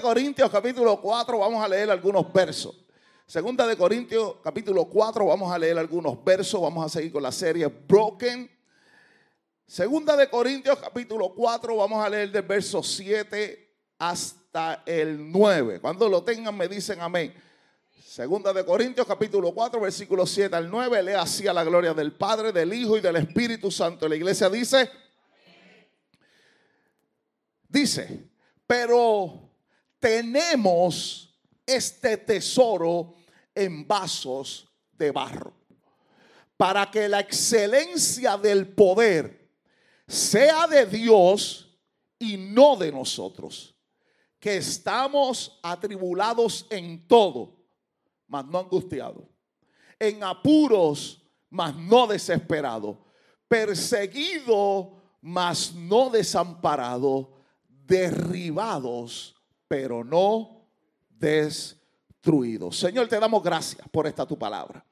Corintios capítulo 4, vamos a leer algunos versos. Segunda de Corintios capítulo 4, vamos a leer algunos versos, vamos a seguir con la serie Broken. Segunda de Corintios capítulo 4, vamos a leer del verso 7 hasta el 9. Cuando lo tengan me dicen amén. Segunda de Corintios capítulo 4, versículo 7 al 9, lea así a la gloria del Padre, del Hijo y del Espíritu Santo. La iglesia dice, dice, pero tenemos este tesoro en vasos de barro, para que la excelencia del poder sea de Dios y no de nosotros, que estamos atribulados en todo, mas no angustiados, en apuros, mas no desesperados, perseguido, mas no desamparado derribados, pero no destruidos. Señor, te damos gracias por esta tu palabra.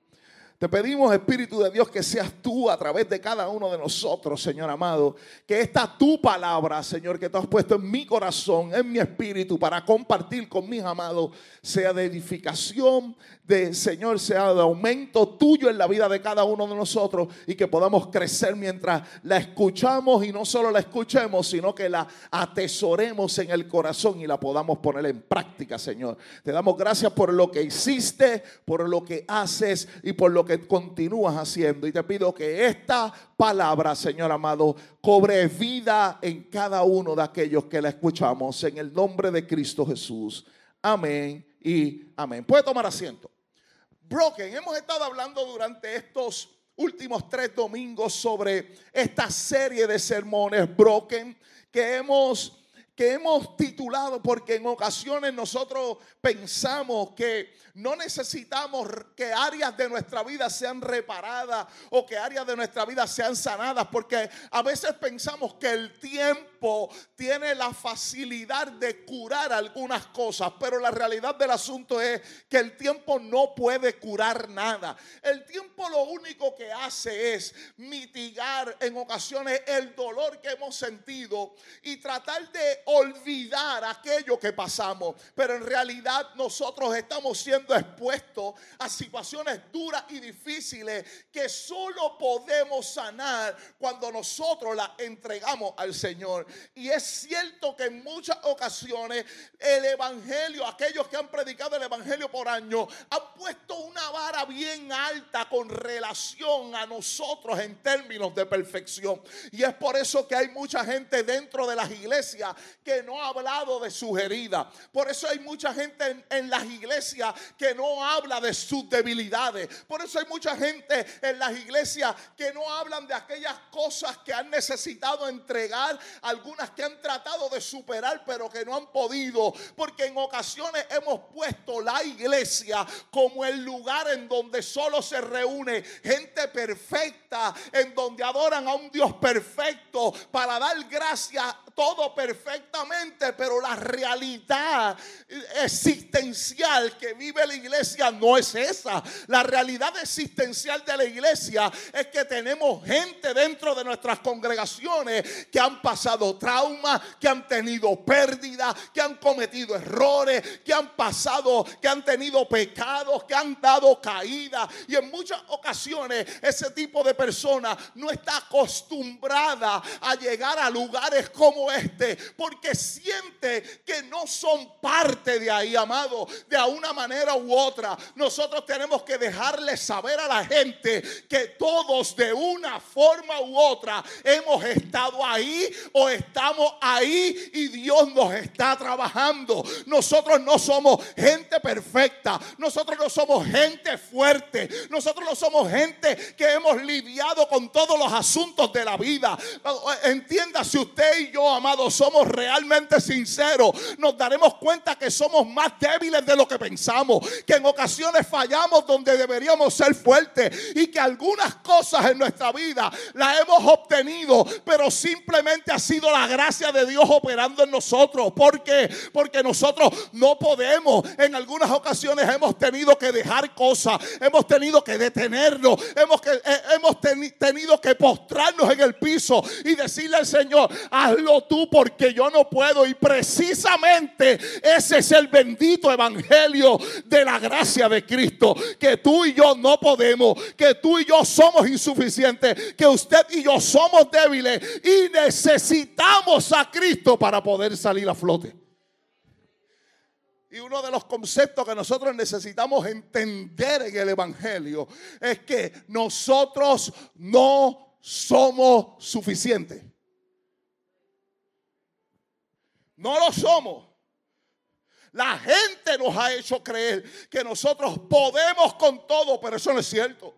Te pedimos, Espíritu de Dios, que seas tú a través de cada uno de nosotros, Señor amado. Que esta tu palabra, Señor, que tú has puesto en mi corazón, en mi espíritu, para compartir con mis amados, sea de edificación, de Señor, sea de aumento tuyo en la vida de cada uno de nosotros y que podamos crecer mientras la escuchamos y no solo la escuchemos, sino que la atesoremos en el corazón y la podamos poner en práctica, Señor. Te damos gracias por lo que hiciste, por lo que haces y por lo que continúas haciendo. Y te pido que esta palabra, Señor amado, cobre vida en cada uno de aquellos que la escuchamos. En el nombre de Cristo Jesús. Amén y amén. Puede tomar asiento. Broken, hemos estado hablando durante estos últimos tres domingos sobre esta serie de sermones Broken que hemos que hemos titulado porque en ocasiones nosotros pensamos que no necesitamos que áreas de nuestra vida sean reparadas o que áreas de nuestra vida sean sanadas porque a veces pensamos que el tiempo tiene la facilidad de curar algunas cosas, pero la realidad del asunto es que el tiempo no puede curar nada. El tiempo lo único que hace es mitigar en ocasiones el dolor que hemos sentido y tratar de olvidar aquello que pasamos. Pero en realidad nosotros estamos siendo expuestos a situaciones duras y difíciles que solo podemos sanar cuando nosotros las entregamos al Señor. Y es cierto que en muchas ocasiones el Evangelio, aquellos que han predicado el Evangelio por años, han puesto una vara bien alta con relación a nosotros en términos de perfección. Y es por eso que hay mucha gente dentro de las iglesias que no ha hablado de sus heridas. Por eso hay mucha gente en, las iglesias que no habla de sus debilidades. Por eso hay mucha gente en las iglesias que no hablan de aquellas cosas que han necesitado entregar, algunas que han tratado de superar pero que no han podido. Porque en ocasiones hemos puesto la iglesia como el lugar en donde solo se reúne gente perfecta, en donde adoran a un Dios perfecto para dar gracias todo perfectamente, pero la realidad existencial que vive la iglesia no es esa. La realidad existencial de la iglesia es que tenemos gente dentro de nuestras congregaciones que han pasado traumas, que han tenido pérdidas, que han cometido errores, que han pasado, que han tenido pecados, que han dado caídas. Y en muchas ocasiones ese tipo de persona no está acostumbrada a llegar a lugares como oeste porque siente que no son parte de ahí, amado, de una manera u otra. Nosotros tenemos que dejarle saber a la gente que todos de una forma u otra hemos estado ahí o estamos ahí y Dios nos está trabajando. Nosotros no somos gente perfecta, nosotros no somos gente fuerte, nosotros no somos gente que hemos lidiado con todos los asuntos de la vida. Entienda, si usted y yo, amados, somos realmente sinceros, nos daremos cuenta que somos más débiles de lo que pensamos, que en ocasiones fallamos donde deberíamos ser fuertes y que algunas cosas en nuestra vida las hemos obtenido, pero simplemente ha sido la gracia de Dios operando en nosotros. ¿Por qué? Porque nosotros no podemos, en algunas ocasiones hemos tenido que dejar cosas, hemos tenido que detenernos, hemos, que, eh, hemos tenido que postrarnos en el piso y decirle al Señor, hazlo tú porque yo no puedo. Y precisamente ese es el bendito evangelio de la gracia de Cristo, que tú y yo no podemos, que tú y yo somos insuficientes, que usted y yo somos débiles y necesitamos a Cristo para poder salir a flote. Y uno de los conceptos que nosotros necesitamos entender en el Evangelio es que nosotros no somos suficientes. No lo somos. La gente nos ha hecho creer que nosotros podemos con todo, pero eso no es cierto.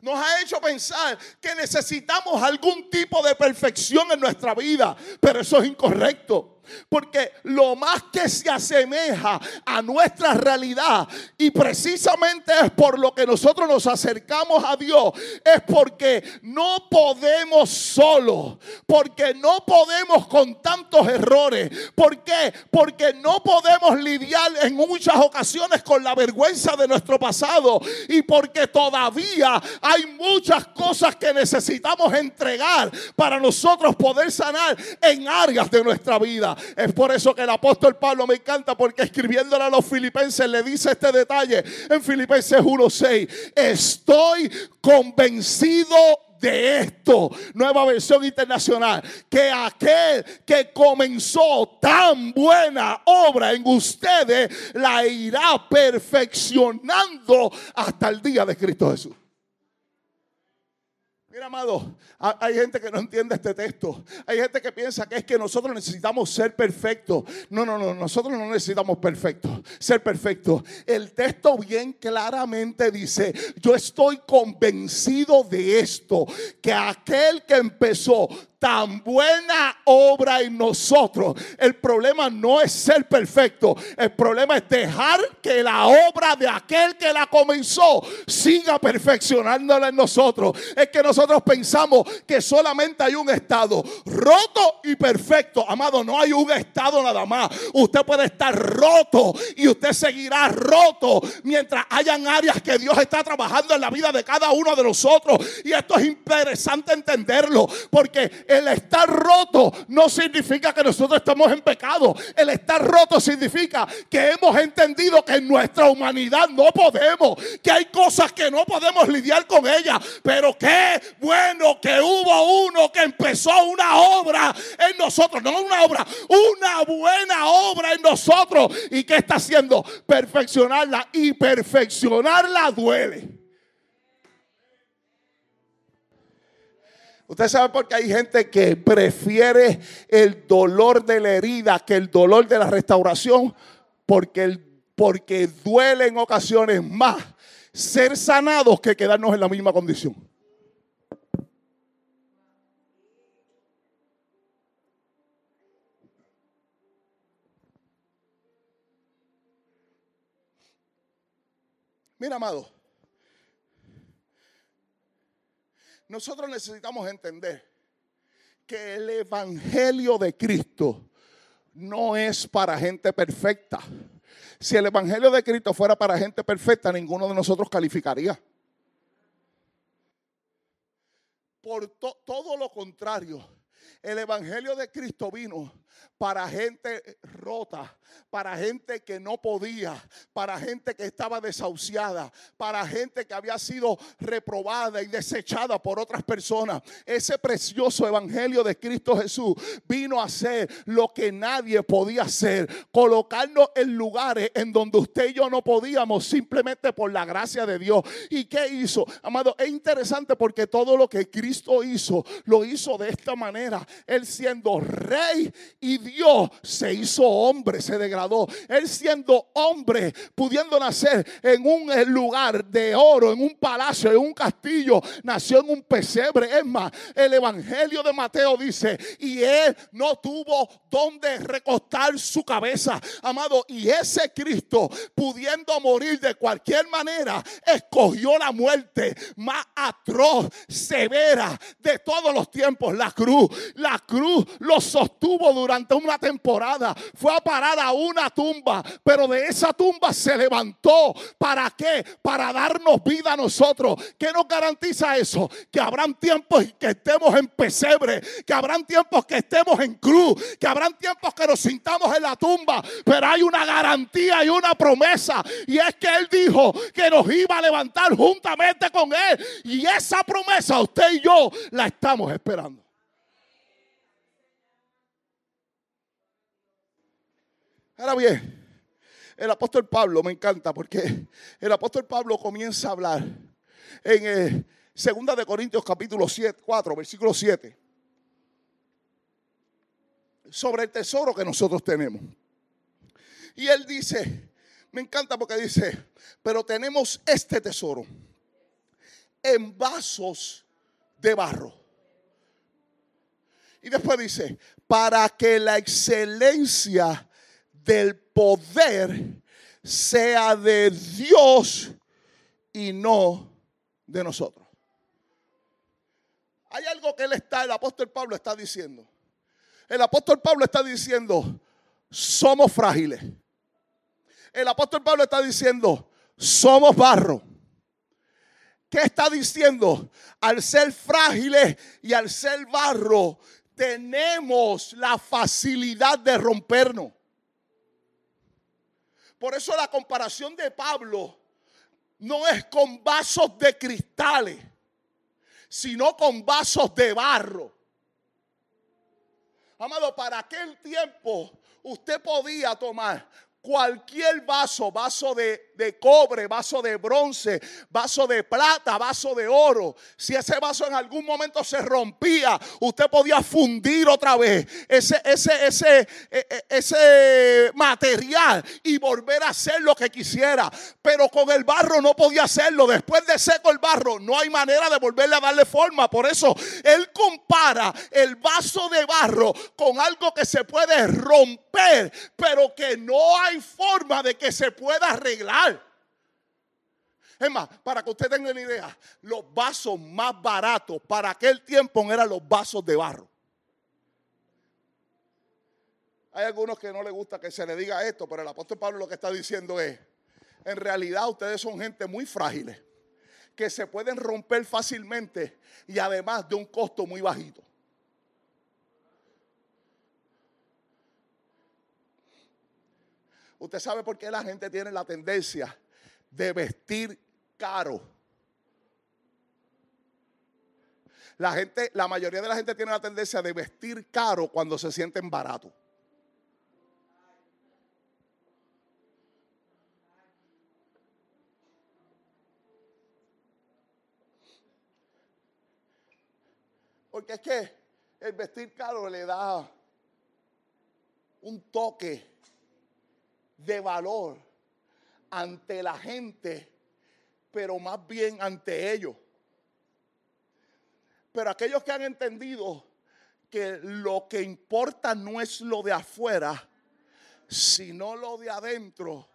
Nos ha hecho pensar que necesitamos algún tipo de perfección en nuestra vida, pero eso es incorrecto. Porque lo más que se asemeja a nuestra realidad y precisamente es por lo que nosotros nos acercamos a Dios, es porque no podemos solo, porque no podemos con tantos errores. ¿Por qué? Porque no podemos lidiar en muchas ocasiones con la vergüenza de nuestro pasado y porque todavía hay muchas cosas que necesitamos entregar para nosotros poder sanar en áreas de nuestra vida. Es por eso que el apóstol Pablo me encanta porque escribiéndole a los filipenses le dice este detalle en Filipenses 1:6. Estoy convencido de esto, nueva versión internacional, que aquel que comenzó tan buena obra en ustedes la irá perfeccionando hasta el día de Cristo Jesús. Mira, amado, hay gente que no entiende este texto. Hay gente que piensa que es que nosotros necesitamos ser perfectos. No, no, no, nosotros no necesitamos perfectos, ser perfectos. El texto bien claramente dice, yo estoy convencido de esto, que aquel que empezó tan buena obra en nosotros. El problema no es ser perfecto. El problema es dejar que la obra de aquel que la comenzó siga perfeccionándola en nosotros. Es que nosotros pensamos que solamente hay un estado roto y perfecto. Amado, no hay un estado nada más. Usted puede estar roto y usted seguirá roto mientras hayan áreas que Dios está trabajando en la vida de cada uno de nosotros. Y esto es interesante entenderlo porque el estar roto no significa que nosotros estamos en pecado. El estar roto significa que hemos entendido que en nuestra humanidad no podemos, que hay cosas que no podemos lidiar con ellas. Pero qué bueno que hubo uno que empezó una obra en nosotros, no una obra, una buena obra en nosotros. ¿Y qué está haciendo? Perfeccionarla y perfeccionarla duele. Usted sabe por qué hay gente que prefiere el dolor de la herida que el dolor de la restauración, porque, porque duele en ocasiones más ser sanados que quedarnos en la misma condición. Mira, amado, nosotros necesitamos entender que el Evangelio de Cristo no es para gente perfecta. Si el Evangelio de Cristo fuera para gente perfecta, ninguno de nosotros calificaría. Por todo lo contrario, El Evangelio de Cristo vino para gente rota, para gente que no podía, para gente que estaba desahuciada, para gente que había sido reprobada y desechada por otras personas. Ese precioso evangelio de Cristo Jesús vino a hacer lo que nadie podía hacer, colocarnos en lugares en donde usted y yo no podíamos simplemente por la gracia de Dios. ¿Y qué hizo? Amado, es interesante porque todo lo que Cristo hizo, lo hizo de esta manera. Él siendo rey y Dios se hizo hombre, se degradó. Él siendo hombre, pudiendo nacer en un lugar de oro, en un palacio, en un castillo, nació en un pesebre. Es más, el Evangelio de Mateo dice, y él no tuvo donde recostar su cabeza, amado. Y ese Cristo, pudiendo morir de cualquier manera, escogió la muerte más atroz, severa de todos los tiempos, la cruz. La cruz lo sostuvo durante una temporada. Fue a parar a una tumba, pero de esa tumba se levantó. ¿Para qué? Para darnos vida a nosotros. ¿Qué nos garantiza eso? Que habrán tiempos que estemos en pesebre, que habrán tiempos que estemos en cruz, que habrán tiempos que nos sintamos en la tumba, pero hay una garantía y una promesa. Y es que Él dijo que nos iba a levantar juntamente con Él. Y esa promesa usted y yo la estamos esperando. Ahora bien, el apóstol Pablo me encanta porque el apóstol Pablo comienza a hablar en eh, Segunda de Corintios capítulo 7, 4, versículo 7 sobre el tesoro que nosotros tenemos. Y él dice, me encanta porque dice, pero tenemos este tesoro en vasos de barro. Y después dice, para que la excelencia del poder sea de Dios y no de nosotros. Hay algo que él está, el apóstol Pablo está diciendo. El apóstol Pablo está diciendo, somos frágiles. El apóstol Pablo está diciendo, somos barro. ¿Qué está diciendo? Al ser frágiles y al ser barro, tenemos la facilidad de rompernos. Por eso la comparación de Pablo no es con vasos de cristales, sino con vasos de barro. Amado, para aquel tiempo usted podía tomar cualquier vaso, vaso de, de, cobre, vaso de bronce, vaso de plata, vaso de oro, si ese vaso en algún momento se rompía, usted podía fundir otra vez ese, ese, ese, e, e, ese material y volver a hacer lo que quisiera. Pero con el barro no podía hacerlo. Después de seco el barro, no hay manera de volverle a darle forma. Por eso él compara el vaso de barro con algo que se puede romper, pero que no hay forma de que se pueda arreglar. Es más, para que usted tenga una idea, los vasos más baratos para aquel tiempo eran los vasos de barro. Hay algunos que no les gusta que se le diga esto, pero el apóstol Pablo lo que está diciendo es, en realidad ustedes son gente muy frágiles, que se pueden romper fácilmente y además de un costo muy bajito. Usted sabe por qué la gente tiene la tendencia de vestir caro. La gente, la mayoría de la gente tiene la tendencia de vestir caro cuando se sienten baratos. Porque es que el vestir caro le da un toque de valor ante la gente, pero más bien ante ellos. Pero aquellos que han entendido que lo que importa no es lo de afuera, sino lo de adentro,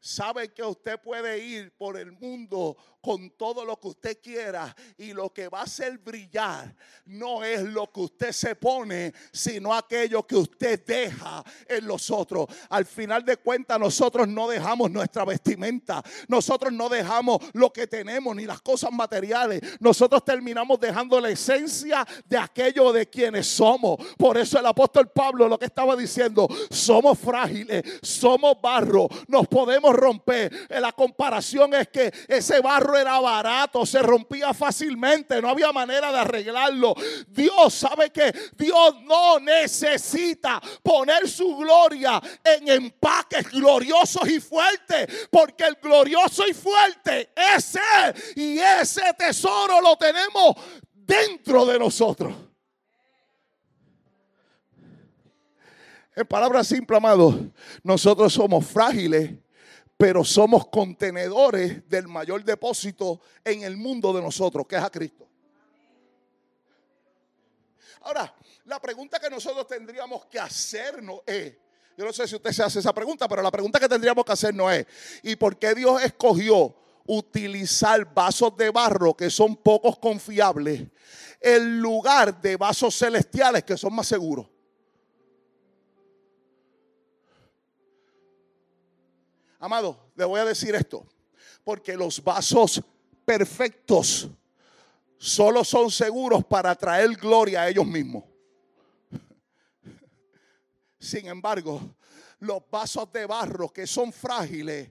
sabe que usted puede ir por el mundo con todo lo que usted quiera y lo que va a hacer brillar no es lo que usted se pone, sino aquello que usted deja en los otros. Al final de cuentas, nosotros no dejamos nuestra vestimenta, nosotros no dejamos lo que tenemos ni las cosas materiales, nosotros terminamos dejando la esencia de aquello de quienes somos. Por eso el apóstol Pablo lo que estaba diciendo, somos frágiles, somos barro, nos podemos romper. La comparación es que ese barro era barato, se rompía fácilmente, no había manera de arreglarlo. Dios sabe que Dios no necesita poner su gloria en empaques gloriosos y fuertes, porque el glorioso y fuerte es Él y ese tesoro lo tenemos dentro de nosotros. En palabras simples, amados, nosotros somos frágiles pero somos contenedores del mayor depósito en el mundo de nosotros, que es a Cristo. Ahora, la pregunta que nosotros tendríamos que hacernos es, yo no sé si usted se hace esa pregunta, pero la pregunta que tendríamos que hacernos es, ¿y por qué Dios escogió utilizar vasos de barro que son pocos confiables en lugar de vasos celestiales que son más seguros? Amado, le voy a decir esto, porque los vasos perfectos solo son seguros para traer gloria a ellos mismos. Sin embargo, los vasos de barro que son frágiles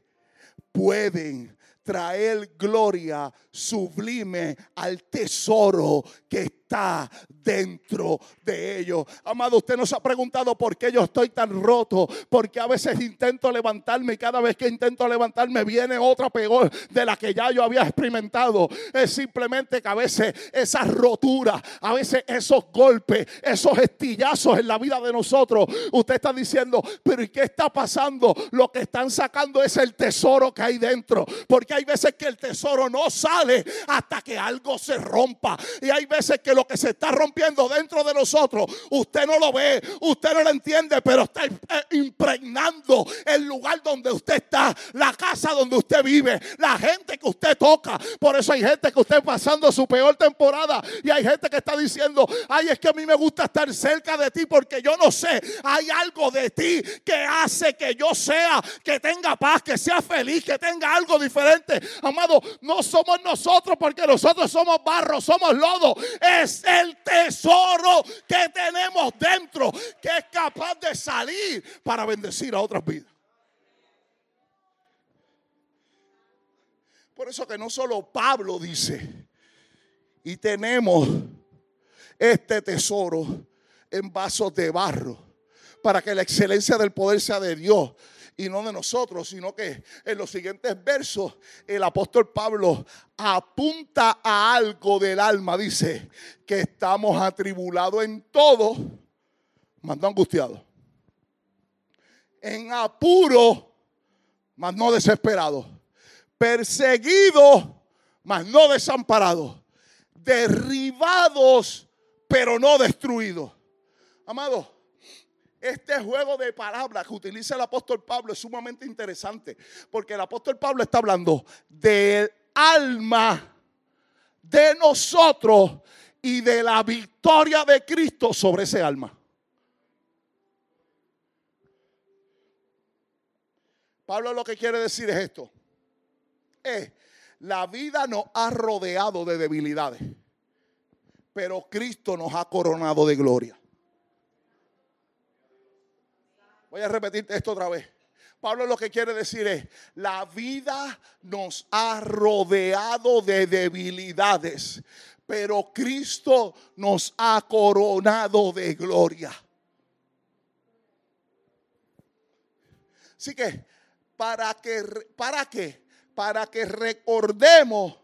pueden traer gloria sublime al tesoro que está dentro de ellos. Amado, usted nos ha preguntado por qué yo estoy tan roto, porque a veces intento levantarme y cada vez que intento levantarme viene otra peor de la que ya yo había experimentado. Es simplemente que a veces esa rotura, a veces esos golpes, esos estillazos en la vida de nosotros, usted está diciendo, pero ¿y qué está pasando? Lo que están sacando es el tesoro que hay dentro, porque hay veces que el tesoro no sale hasta que algo se rompa y hay veces que lo que se está rompiendo dentro de nosotros, usted no lo ve, usted no lo entiende, pero está eh, impregnando el lugar donde usted está, la casa donde usted vive, la gente que usted toca. Por eso hay gente que usted pasando su peor temporada y hay gente que está diciendo, ay, es que a mí me gusta estar cerca de ti porque yo no sé, hay algo de ti que hace que yo sea, que tenga paz, que sea feliz, que tenga algo diferente. Amado, no somos nosotros porque nosotros somos barro, somos lodo. Es el tesoro que tenemos dentro que es capaz de salir para bendecir a otras vidas. Por eso que no solo Pablo dice, y tenemos este tesoro en vasos de barro, para que la excelencia del poder sea de Dios y no de nosotros, sino que en los siguientes versos el apóstol Pablo apunta a algo del alma. Dice que estamos atribulados en todo, mas no angustiados. En apuro, mas no desesperados. Perseguidos, mas no desamparados. Derribados, pero no destruidos. Amado, este juego de palabras que utiliza el apóstol Pablo es sumamente interesante, porque el apóstol Pablo está hablando del alma de nosotros y de la victoria de Cristo sobre ese alma. Pablo lo que quiere decir es esto. Es, la vida nos ha rodeado de debilidades, pero Cristo nos ha coronado de gloria. Voy a repetir esto otra vez. Pablo lo que quiere decir es, la vida nos ha rodeado de debilidades, pero Cristo nos ha coronado de gloria. Así que, para que, para qué? Para que recordemos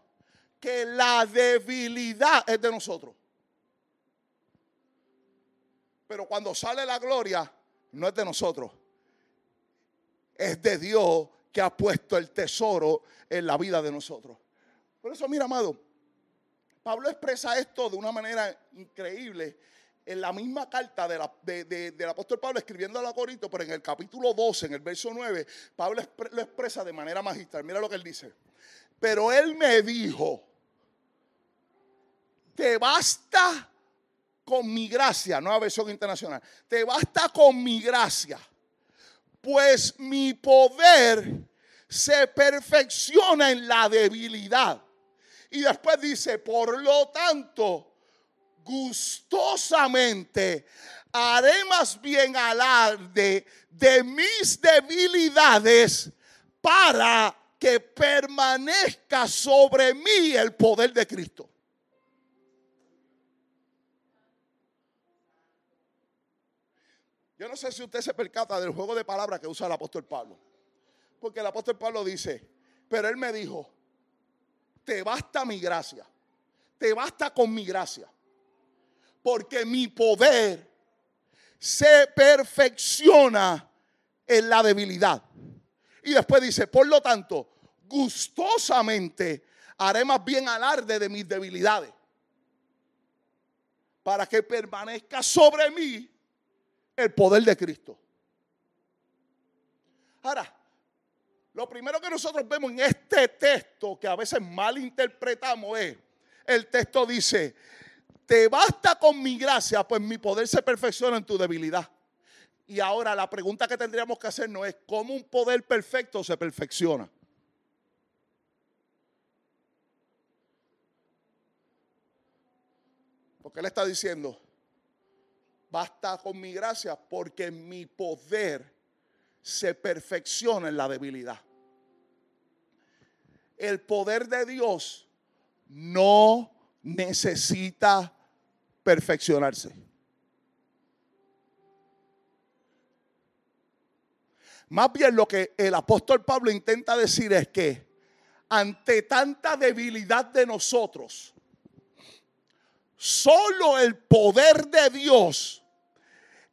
que la debilidad es de nosotros. Pero cuando sale la gloria, no es de nosotros. Es de Dios que ha puesto el tesoro en la vida de nosotros. Por eso, mira, amado, Pablo expresa esto de una manera increíble en la misma carta del apóstol Pablo escribiendo a la pero en el capítulo 12, en el verso 9, Pablo lo expresa de manera magistral. Mira lo que él dice. Pero él me dijo, te basta con mi gracia, nueva versión internacional, te basta con mi gracia, pues mi poder se perfecciona en la debilidad. Y después dice, por lo tanto, gustosamente haré más bien alarde de mis debilidades para que permanezca sobre mí el poder de Cristo. Yo no sé si usted se percata del juego de palabras que usa el apóstol Pablo. Porque el apóstol Pablo dice, pero él me dijo, te basta mi gracia, te basta con mi gracia porque mi poder se perfecciona en la debilidad. Y después dice, por lo tanto, gustosamente haré más bien alarde de mis debilidades, para que permanezca sobre mí el poder de Cristo. Ahora, lo primero que nosotros vemos en este texto, que a veces mal interpretamos, es, el texto dice, te basta con mi gracia, pues mi poder se perfecciona en tu debilidad. Y ahora la pregunta que tendríamos que hacer no es cómo un poder perfecto se perfecciona. Porque él está diciendo, basta con mi gracia porque mi poder se perfecciona en la debilidad. El poder de Dios no necesita perfeccionarse. Más bien lo que el apóstol Pablo intenta decir es que ante tanta debilidad de nosotros, solo el poder de Dios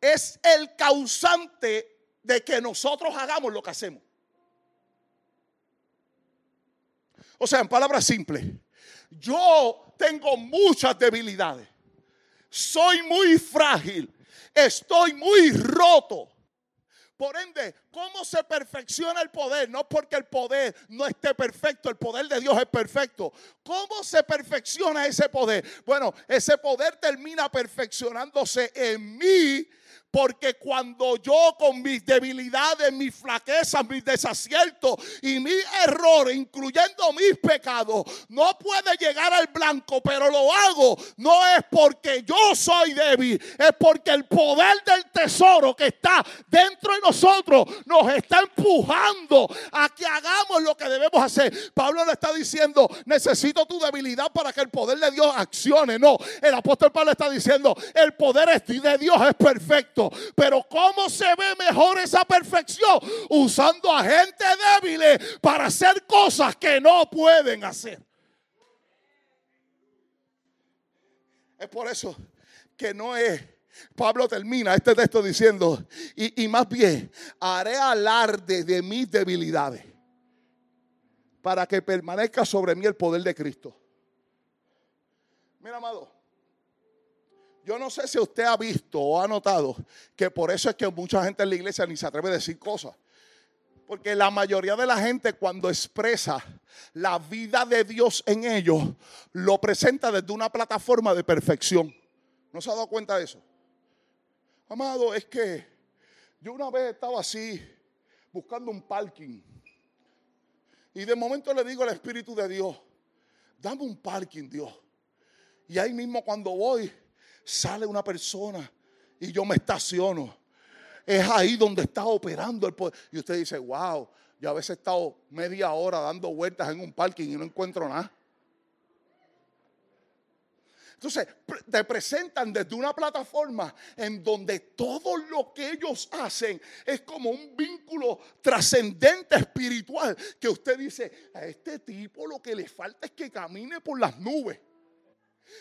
es el causante de que nosotros hagamos lo que hacemos. O sea, en palabras simples, yo tengo muchas debilidades. Soy muy frágil. Estoy muy roto. Por ende, ¿cómo se perfecciona el poder? No porque el poder no esté perfecto, el poder de Dios es perfecto. ¿Cómo se perfecciona ese poder? Bueno, ese poder termina perfeccionándose en mí porque cuando yo con mis debilidades, mis flaquezas, mis desaciertos y mis errores, incluyendo mis pecados, no puede llegar al blanco, pero lo hago, no es porque yo soy débil, es porque el poder del tesoro que está dentro de nosotros nos está empujando a que hagamos lo que debemos hacer. Pablo le está diciendo, necesito tu debilidad para que el poder de Dios accione. No, el apóstol Pablo está diciendo, el poder de Dios es perfecto. Pero ¿cómo se ve mejor esa perfección? Usando a gente débil para hacer cosas que no pueden hacer. Es por eso que no es Pablo termina este texto diciendo, y, y, más bien, haré alarde de mis debilidades para que permanezca sobre mí el poder de Cristo. Mira, amado, yo no sé si usted ha visto o ha notado que por eso es que mucha gente en la iglesia ni se atreve a decir cosas. Porque la mayoría de la gente cuando expresa la vida de Dios en ellos, lo presenta desde una plataforma de perfección. ¿No se ha dado cuenta de eso? Amado, es que yo una vez estaba así, buscando un parking. Y de momento le digo al Espíritu de Dios, dame un parking, Dios. Y ahí mismo cuando voy, sale una persona y yo me estaciono. Es ahí donde está operando el poder. Y usted dice, wow, yo a veces he estado media hora dando vueltas en un parking y no encuentro nada. Entonces, te presentan desde una plataforma en donde todo lo que ellos hacen es como un vínculo trascendente espiritual. Que usted dice, a este tipo lo que le falta es que camine por las nubes.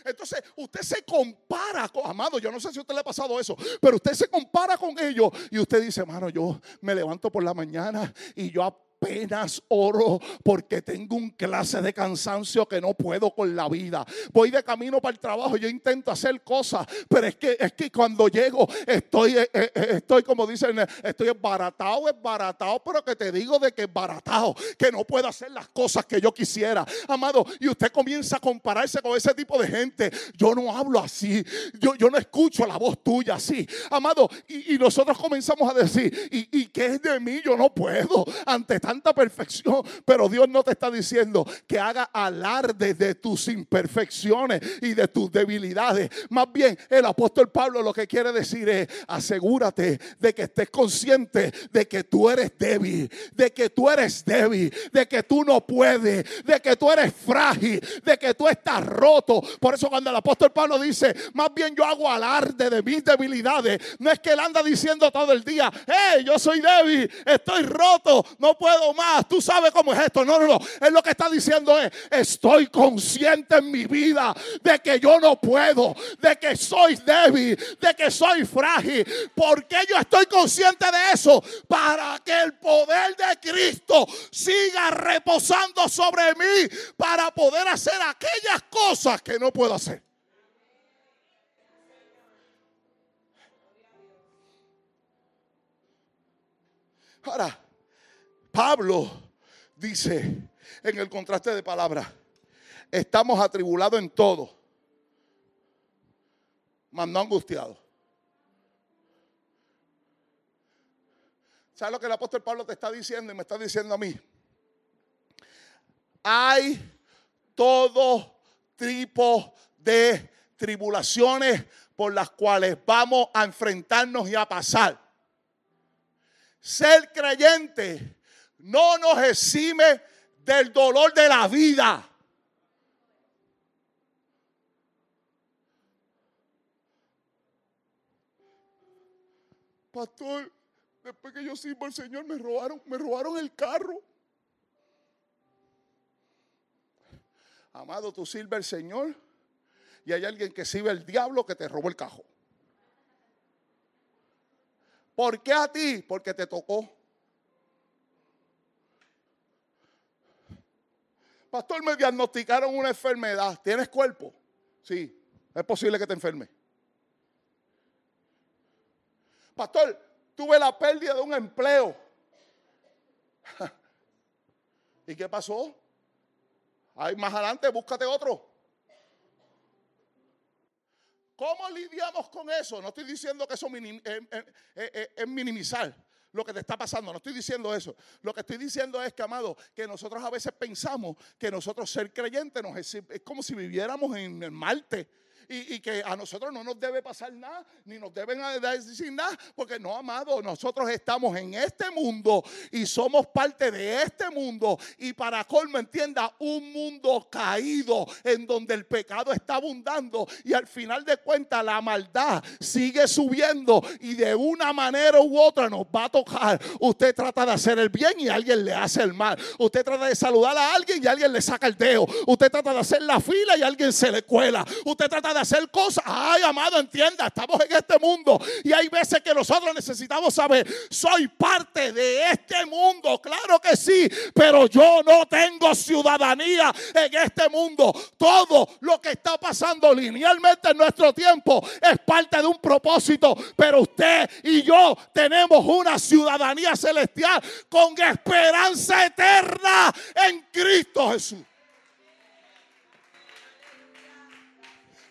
Entonces usted se compara, con, amado, yo no sé si a usted le ha pasado eso, pero usted se compara con ellos y usted dice, hermano, yo me levanto por la mañana y yo apenas oro porque tengo un clase de cansancio que no puedo con la vida. Voy de camino para el trabajo, yo intento hacer cosas, pero es que, es que cuando llego estoy, eh, eh, eh, estoy como dicen, estoy esbaratado, esbaratado, pero que te digo de que baratado, que no puedo hacer las cosas que yo quisiera. Amado, y usted comienza a compararse con ese tipo de gente. Yo no hablo así, yo, yo no escucho la voz tuya así. Amado, y, nosotros comenzamos a decir, ¿y, ¿y qué es de mí? Yo no puedo ante tanta perfección, pero Dios no te está diciendo que haga alarde de tus imperfecciones y de tus debilidades. Más bien, el apóstol Pablo lo que quiere decir es, asegúrate de que estés consciente de que tú eres débil, de que tú eres débil, de que tú no puedes, de que tú eres frágil, de que tú estás roto. Por eso cuando el apóstol Pablo dice, más bien yo hago alarde de mis debilidades, no es que él anda diciendo todo el día, hey, yo soy débil, estoy roto, no puedo más, tú sabes cómo es esto. No, no, no, él lo que está diciendo es, estoy consciente en mi vida de que yo no puedo, de que soy débil, de que soy frágil. porque yo estoy consciente de eso? Para que el poder de Cristo siga reposando sobre mí para poder hacer aquellas cosas que no puedo hacer. Ahora, Pablo dice en el contraste de palabras, estamos atribulados en todo, mas no angustiados. ¿Sabes lo que el apóstol Pablo te está diciendo y me está diciendo a mí? Hay todo tipo de tribulaciones por las cuales vamos a enfrentarnos y a pasar. Ser creyente no nos exime del dolor de la vida. Pastor, después que yo sirvo al Señor me robaron, me robaron el carro. Amado, tú sirves al Señor y hay alguien que sirve al diablo que te robó el cajo. ¿Por qué a ti? Porque te tocó. Pastor, me diagnosticaron una enfermedad. ¿Tienes cuerpo? Sí, es posible que te enferme. Pastor, tuve la pérdida de un empleo. ¿Y qué pasó? Ahí más adelante, búscate otro. ¿Cómo lidiamos con eso? No estoy diciendo que eso es minimizar lo que te está pasando. No estoy diciendo eso. Lo que estoy diciendo es que, amado, que nosotros a veces pensamos que nosotros ser creyentes nos es, es como si viviéramos en el Marte y, que a nosotros no nos debe pasar nada, ni nos deben decir nada, porque no, amado, nosotros estamos en este mundo y somos parte de este mundo. Y para colmo, entienda, un mundo caído en donde el pecado está abundando y al final de cuentas la maldad sigue subiendo y de una manera u otra nos va a tocar. Usted trata de hacer el bien y alguien le hace el mal. Usted trata de saludar a alguien y alguien le saca el dedo. Usted trata de hacer la fila y alguien se le cuela. Usted trata de hacer cosas. Ay, amado, entienda, estamos en este mundo y hay veces que nosotros necesitamos saber, soy parte de este mundo, claro que sí, pero yo no tengo ciudadanía en este mundo. Todo lo que está pasando linealmente en nuestro tiempo es parte de un propósito, pero usted y yo tenemos una ciudadanía celestial con esperanza eterna en Cristo Jesús.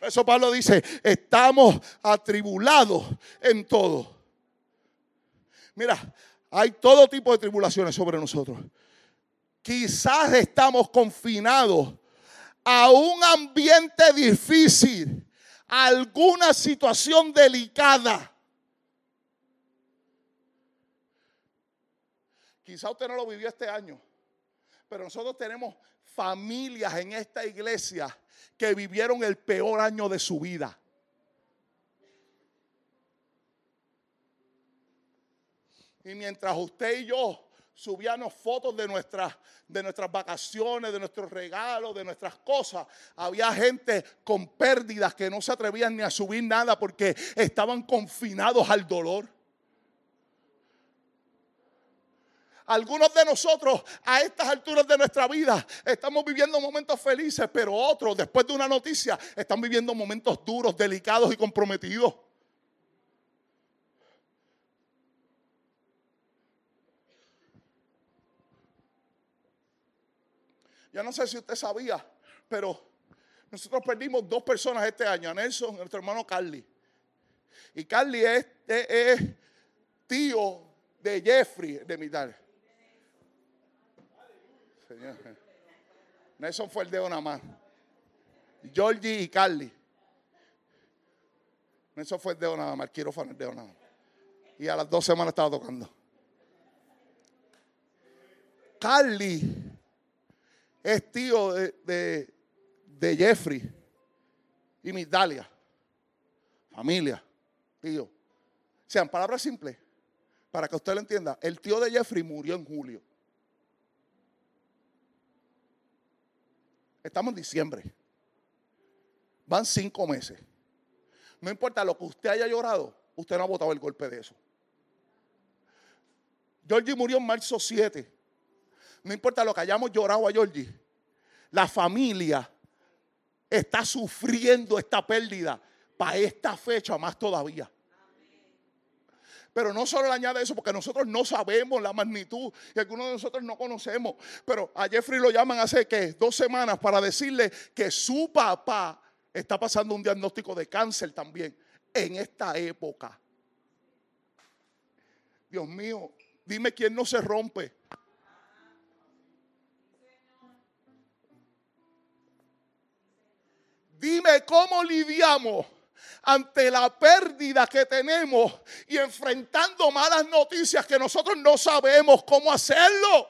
Eso Pablo dice, estamos atribulados en todo. Mira, hay todo tipo de tribulaciones sobre nosotros. Quizás estamos confinados a un ambiente difícil, a alguna situación delicada. Quizá usted no lo vivió este año, pero nosotros tenemos familias en esta iglesia que vivieron el peor año de su vida. Y mientras usted y yo subíamos fotos de nuestras, de nuestras vacaciones, de nuestros regalos, de nuestras cosas, había gente con pérdidas que no se atrevían ni a subir nada porque estaban confinados al dolor. Algunos de nosotros a estas alturas de nuestra vida estamos viviendo momentos felices, pero otros después de una noticia están viviendo momentos duros, delicados y comprometidos. Yo no sé si usted sabía, pero nosotros perdimos dos personas este año, Nelson y nuestro hermano Carly. Y Carly es, tío de Jeffrey de Mital. Señor. Nelson fue el dedo nada más. Georgie y Carly. Nelson fue el dedo nada más. Quiero fue el dedo nada más. Y a las dos semanas estaba tocando. Carly es tío de, de, Jeffrey y Migdalia. Familia, tío. O sea, en palabras simples, para que usted lo entienda, el tío de Jeffrey murió en julio. Estamos en diciembre. Van cinco meses. No importa lo que usted haya llorado, usted no ha votado el golpe de eso. Georgie murió en marzo 7. No importa lo que hayamos llorado a Georgie. La familia está sufriendo esta pérdida para esta fecha más todavía. Pero no solo le añade eso, porque nosotros no sabemos la magnitud y algunos de nosotros no conocemos. Pero a Jeffrey lo llaman hace que dos semanas para decirle que su papá está pasando un diagnóstico de cáncer también en esta época. Dios mío, dime quién no se rompe. Dime cómo lidiamos ante la pérdida que tenemos y enfrentando malas noticias que nosotros no sabemos cómo hacerlo.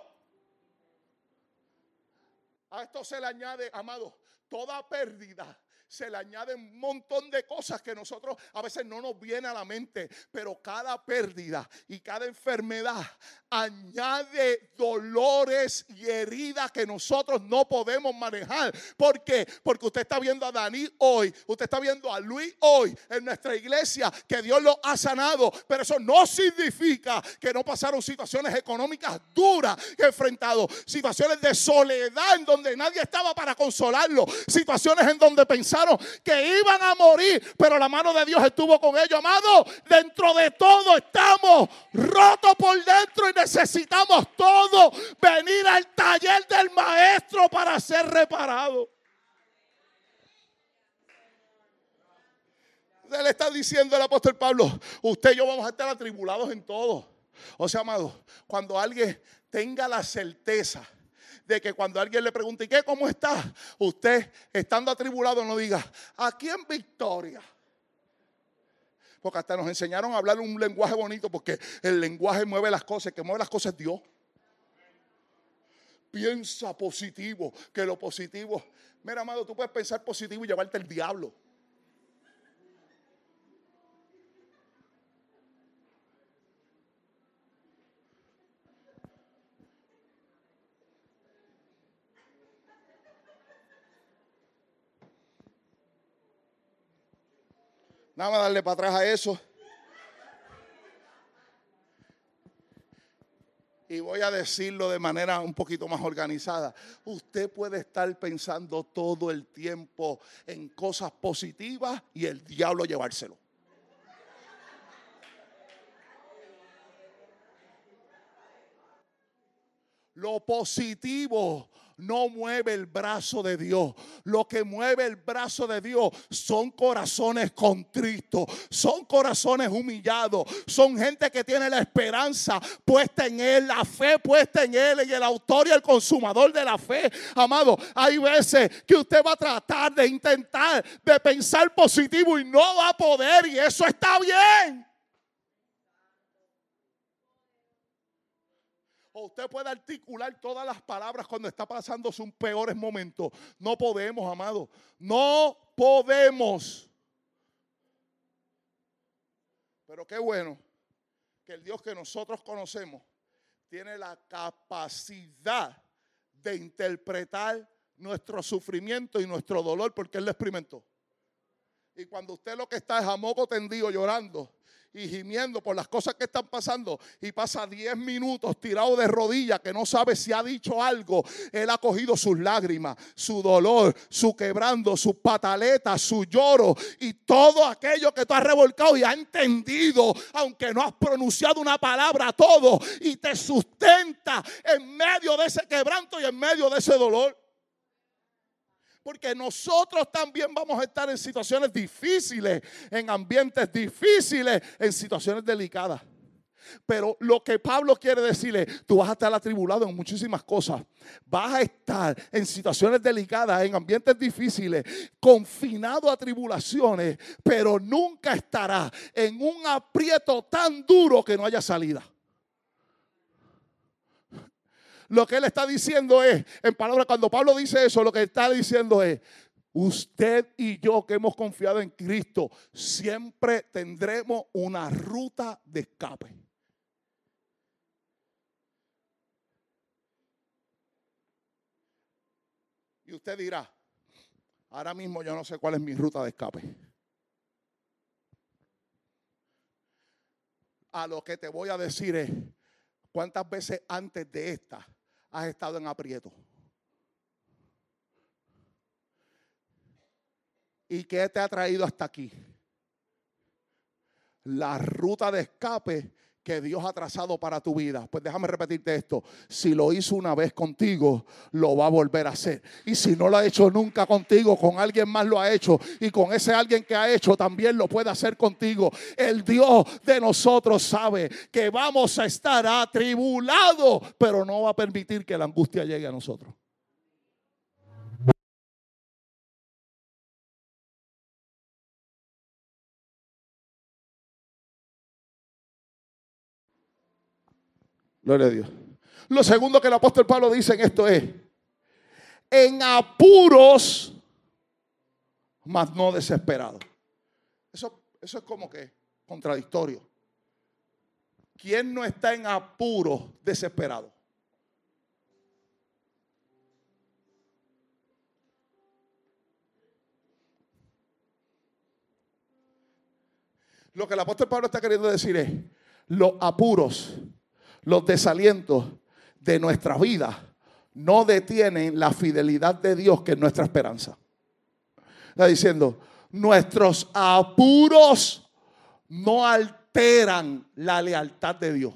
A esto se le añade, amado, toda pérdida se le añaden un montón de cosas que nosotros a veces no nos viene a la mente, pero cada pérdida y cada enfermedad añade dolores y heridas que nosotros no podemos manejar. ¿Por qué? Porque usted está viendo a Dani hoy, usted está viendo a Luis hoy en nuestra iglesia, que Dios lo ha sanado, pero eso no significa que no pasaron situaciones económicas duras que enfrentado, situaciones de soledad en donde nadie estaba para consolarlo, situaciones en donde que iban a morir, pero la mano de Dios estuvo con ellos, amado. Dentro de todo estamos rotos por dentro y necesitamos todo venir al taller del maestro para ser reparado. Le está diciendo el apóstol Pablo, usted y yo vamos a estar atribulados en todo. O sea, amado, cuando alguien tenga la certeza de que cuando alguien le pregunte, ¿y qué? ¿Cómo está? Usted, estando atribulado, no diga, aquí en victoria. Porque hasta nos enseñaron a hablar un lenguaje bonito porque el lenguaje mueve las cosas, que mueve las cosas es Dios. Piensa positivo, que lo positivo. Mira, amado, tú puedes pensar positivo y llevarte el diablo. Nada más darle para atrás a eso. Y voy a decirlo de manera un poquito más organizada. Usted puede estar pensando todo el tiempo en cosas positivas y el diablo llevárselo. Lo positivo no mueve el brazo de Dios. Lo que mueve el brazo de Dios son corazones contritos, son corazones humillados, son gente que tiene la esperanza puesta en Él, la fe puesta en Él, y el autor y el consumador de la fe. Amado, hay veces que usted va a tratar de intentar de pensar positivo y no va a poder y eso está bien. Usted puede articular todas las palabras cuando está pasando sus peores momentos. No podemos, amado. No podemos. Pero qué bueno que el Dios que nosotros conocemos tiene la capacidad de interpretar nuestro sufrimiento y nuestro dolor porque Él lo experimentó. Y cuando usted lo que está es a moco tendido llorando y gimiendo por las cosas que están pasando. Y pasa 10 minutos tirado de rodillas que no sabe si ha dicho algo, él ha cogido sus lágrimas, su dolor, su quebrando, sus pataletas, su lloro y todo aquello que tú has revolcado y ha entendido, aunque no has pronunciado una palabra, todo. Y te sustenta en medio de ese quebranto y en medio de ese dolor. Porque nosotros también vamos a estar en situaciones difíciles, en ambientes difíciles, en situaciones delicadas. Pero lo que Pablo quiere decirle, tú vas a estar atribulado en muchísimas cosas. Vas a estar en situaciones delicadas, en ambientes difíciles, confinado a tribulaciones, pero nunca estará en un aprieto tan duro que no haya salida. Lo que él está diciendo es, en palabras, cuando Pablo dice eso, lo que está diciendo es, usted y yo que hemos confiado en Cristo, siempre tendremos una ruta de escape. Y usted dirá, ahora mismo yo no sé cuál es mi ruta de escape. A lo que te voy a decir es, ¿cuántas veces antes de esta has estado en aprieto. ¿Y qué te ha traído hasta aquí? La ruta de escape que Dios ha trazado para tu vida. Pues déjame repetirte esto. Si lo hizo una vez contigo, lo va a volver a hacer. Y si no lo ha hecho nunca contigo, con alguien más lo ha hecho. Y con ese alguien que ha hecho, también lo puede hacer contigo. El Dios de nosotros sabe que vamos a estar atribulados, pero no va a permitir que la angustia llegue a nosotros. Gloria a Dios. Lo segundo que el apóstol Pablo dice en esto es, en apuros, mas no desesperado. Eso, eso es como que contradictorio. ¿Quién no está en apuros desesperado? Lo que el apóstol Pablo está queriendo decir es, los apuros los desalientos de nuestra vida no detienen la fidelidad de Dios que es nuestra esperanza. Está diciendo, nuestros apuros no alteran la lealtad de Dios.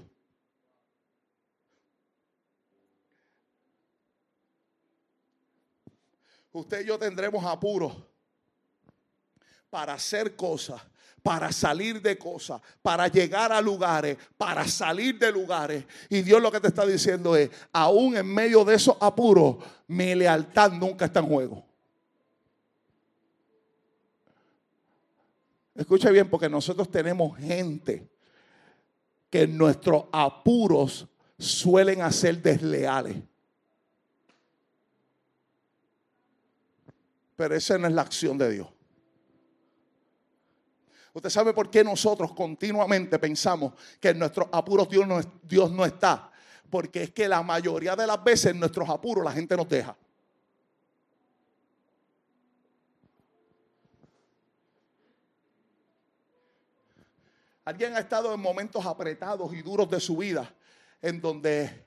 Usted y yo tendremos apuros para hacer cosas para salir de cosas, para llegar a lugares, para salir de lugares. Y Dios lo que te está diciendo es, aún en medio de esos apuros, mi lealtad nunca está en juego. Escuche bien, porque nosotros tenemos gente que nuestros apuros suelen hacer desleales. Pero esa no es la acción de Dios. Usted sabe por qué nosotros continuamente pensamos que en nuestros apuros Dios no, está. Porque es que la mayoría de las veces en nuestros apuros la gente nos deja. Alguien ha estado en momentos apretados y duros de su vida en donde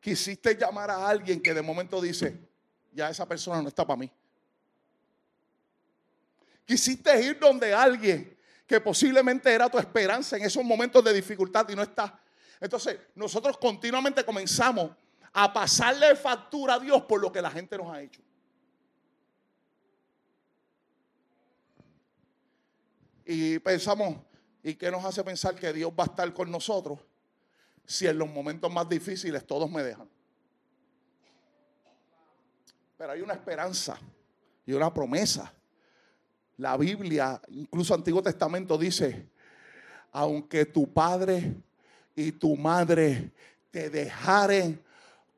quisiste llamar a alguien que de momento dice, ya esa persona no está para mí. Quisiste ir donde alguien que posiblemente era tu esperanza en esos momentos de dificultad y no está. Entonces, nosotros continuamente comenzamos a pasarle factura a Dios por lo que la gente nos ha hecho. Y pensamos, ¿y qué nos hace pensar que Dios va a estar con nosotros si en los momentos más difíciles todos me dejan? Pero hay una esperanza y una promesa la Biblia, incluso Antiguo Testamento dice, aunque tu padre y tu madre te dejaren,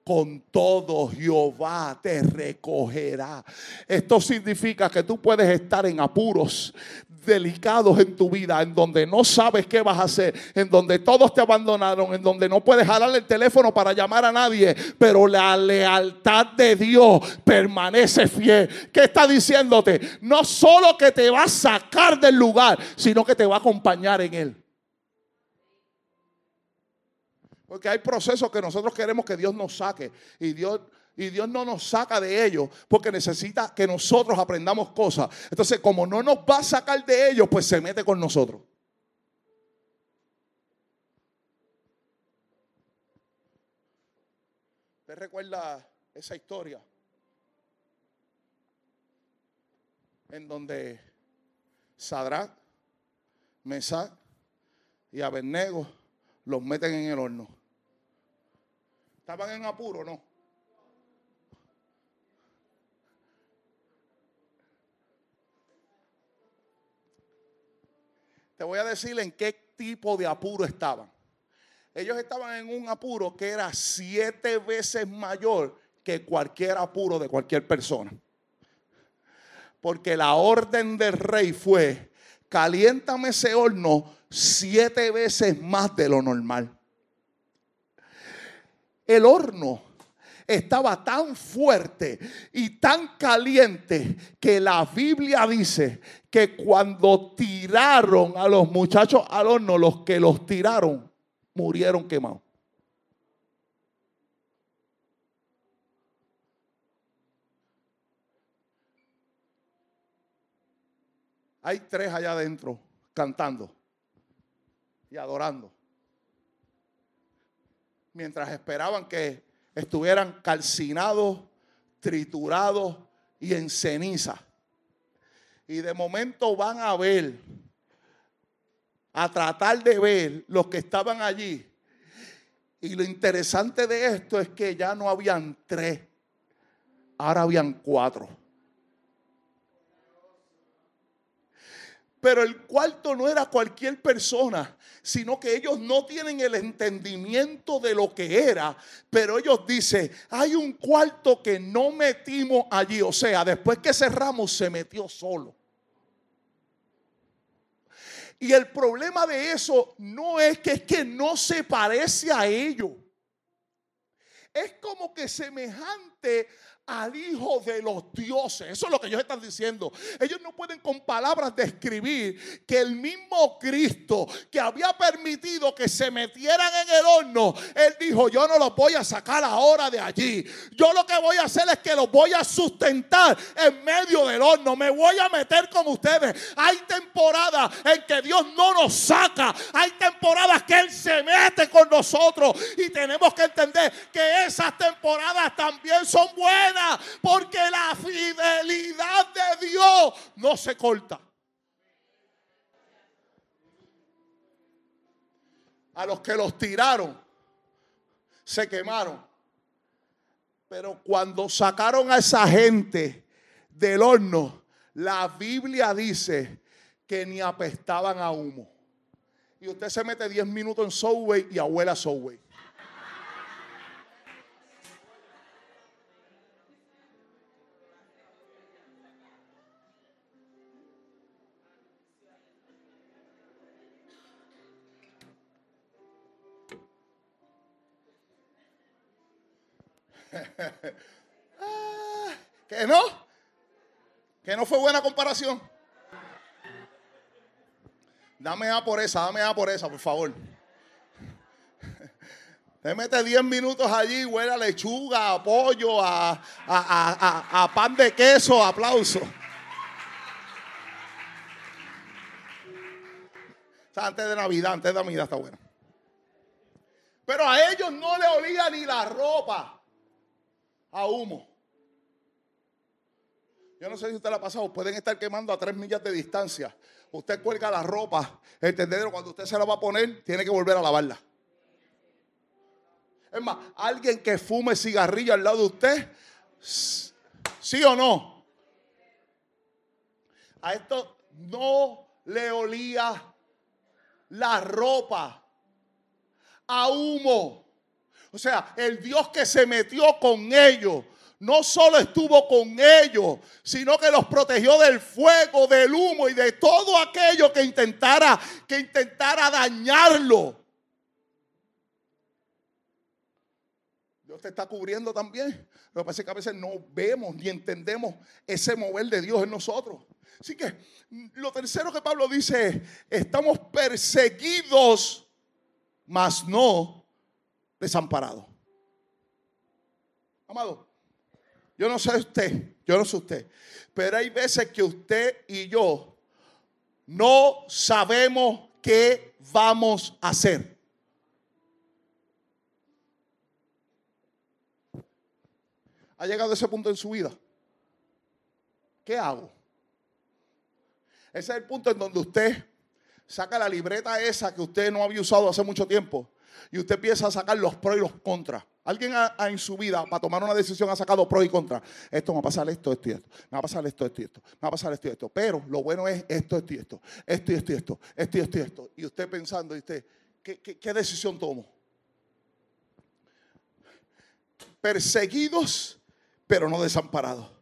con todo Jehová te recogerá. Esto significa que tú puedes estar en apuros delicados en tu vida, en donde no sabes qué vas a hacer, en donde todos te abandonaron, en donde no puedes jalar el teléfono para llamar a nadie, pero la lealtad de Dios permanece fiel. ¿Qué está diciéndote? No solo que te va a sacar del lugar, sino que te va a acompañar en él. Porque hay procesos que nosotros queremos que Dios nos saque y Dios y Dios no nos saca de ellos porque necesita que nosotros aprendamos cosas. Entonces, como no nos va a sacar de ellos, pues se mete con nosotros. ¿Usted recuerda esa historia? En donde Sadrach, Mesach y Abednego los meten en el horno. ¿Estaban en apuro no? Te voy a decir en qué tipo de apuro estaban. Ellos estaban en un apuro que era siete veces mayor que cualquier apuro de cualquier persona. Porque la orden del rey fue, caliéntame ese horno siete veces más de lo normal. El horno estaba tan fuerte y tan caliente que la Biblia dice que cuando tiraron a los muchachos al horno, los que los tiraron murieron quemados. Hay tres allá adentro cantando y adorando. Mientras esperaban que estuvieran calcinados, triturados y en ceniza. Y de momento van a ver, a tratar de ver los que estaban allí. Y lo interesante de esto es que ya no habían tres, ahora habían cuatro. Pero el cuarto no era cualquier persona, sino que ellos no tienen el entendimiento de lo que era. Pero ellos dicen, hay un cuarto que no metimos allí. O sea, después que cerramos se metió solo. Y el problema de eso no es que es que no se parece a ellos. Es como que semejante al Hijo de los dioses. Eso es lo que ellos están diciendo. Ellos no pueden con palabras describir que el mismo Cristo que había permitido que se metieran en el horno, Él dijo, yo no los voy a sacar ahora de allí. Yo lo que voy a hacer es que los voy a sustentar en medio del horno. Me voy a meter con ustedes. Hay temporadas en que Dios no nos saca. Hay temporadas que Él se mete con nosotros. Y tenemos que entender que esas temporadas también son buenas porque la fidelidad de Dios no se corta. A los que los tiraron, se quemaron. Pero cuando sacaron a esa gente del horno, la Biblia dice que ni apestaban a humo. Y usted se mete 10 minutos en Subway y abuela Subway. ¿Que no? ¿Que no fue buena comparación? Dame A por esa, dame A por esa, por favor. Te mete 10 minutos allí, huele a lechuga, a pollo, a, a, pan de queso, aplauso. antes de Navidad, antes de Navidad está bueno. Pero a ellos no le olía ni la ropa a humo. Yo no sé si usted lo ha pasado, pueden estar quemando a tres millas de distancia. Usted cuelga la ropa, el tendedero, cuando usted se la va a poner, tiene que volver a lavarla. Es más, alguien que fume cigarrillo al lado de usted, ¿sí o no? A esto no le olía la ropa a humo. O sea, el Dios que se metió con ellos no solo estuvo con ellos, sino que los protegió del fuego, del humo y de todo aquello que intentara, que intentara dañarlo. Dios te está cubriendo también. Lo que pasa es que a veces no vemos ni entendemos ese mover de Dios en nosotros. Así que lo tercero que Pablo dice es, estamos perseguidos, mas no desamparado. Amado, yo no sé usted, yo no sé usted, pero hay veces que usted y yo no sabemos qué vamos a hacer. ¿Ha llegado a ese punto en su vida? ¿Qué hago? Ese es el punto en donde usted saca la libreta esa que usted no había usado hace mucho tiempo y usted empieza a sacar los pros y los contras. Alguien en su vida para tomar una decisión ha sacado pros y contras. Esto me va a pasar esto, esto y esto. Me va a pasar esto, esto y esto. Me va a pasar esto y esto. Pero lo bueno es esto, esto y esto. Esto y esto y esto. Esto y esto y esto. Y usted pensando, usted, ¿qué, qué decisión tomo? Perseguidos, pero no desamparados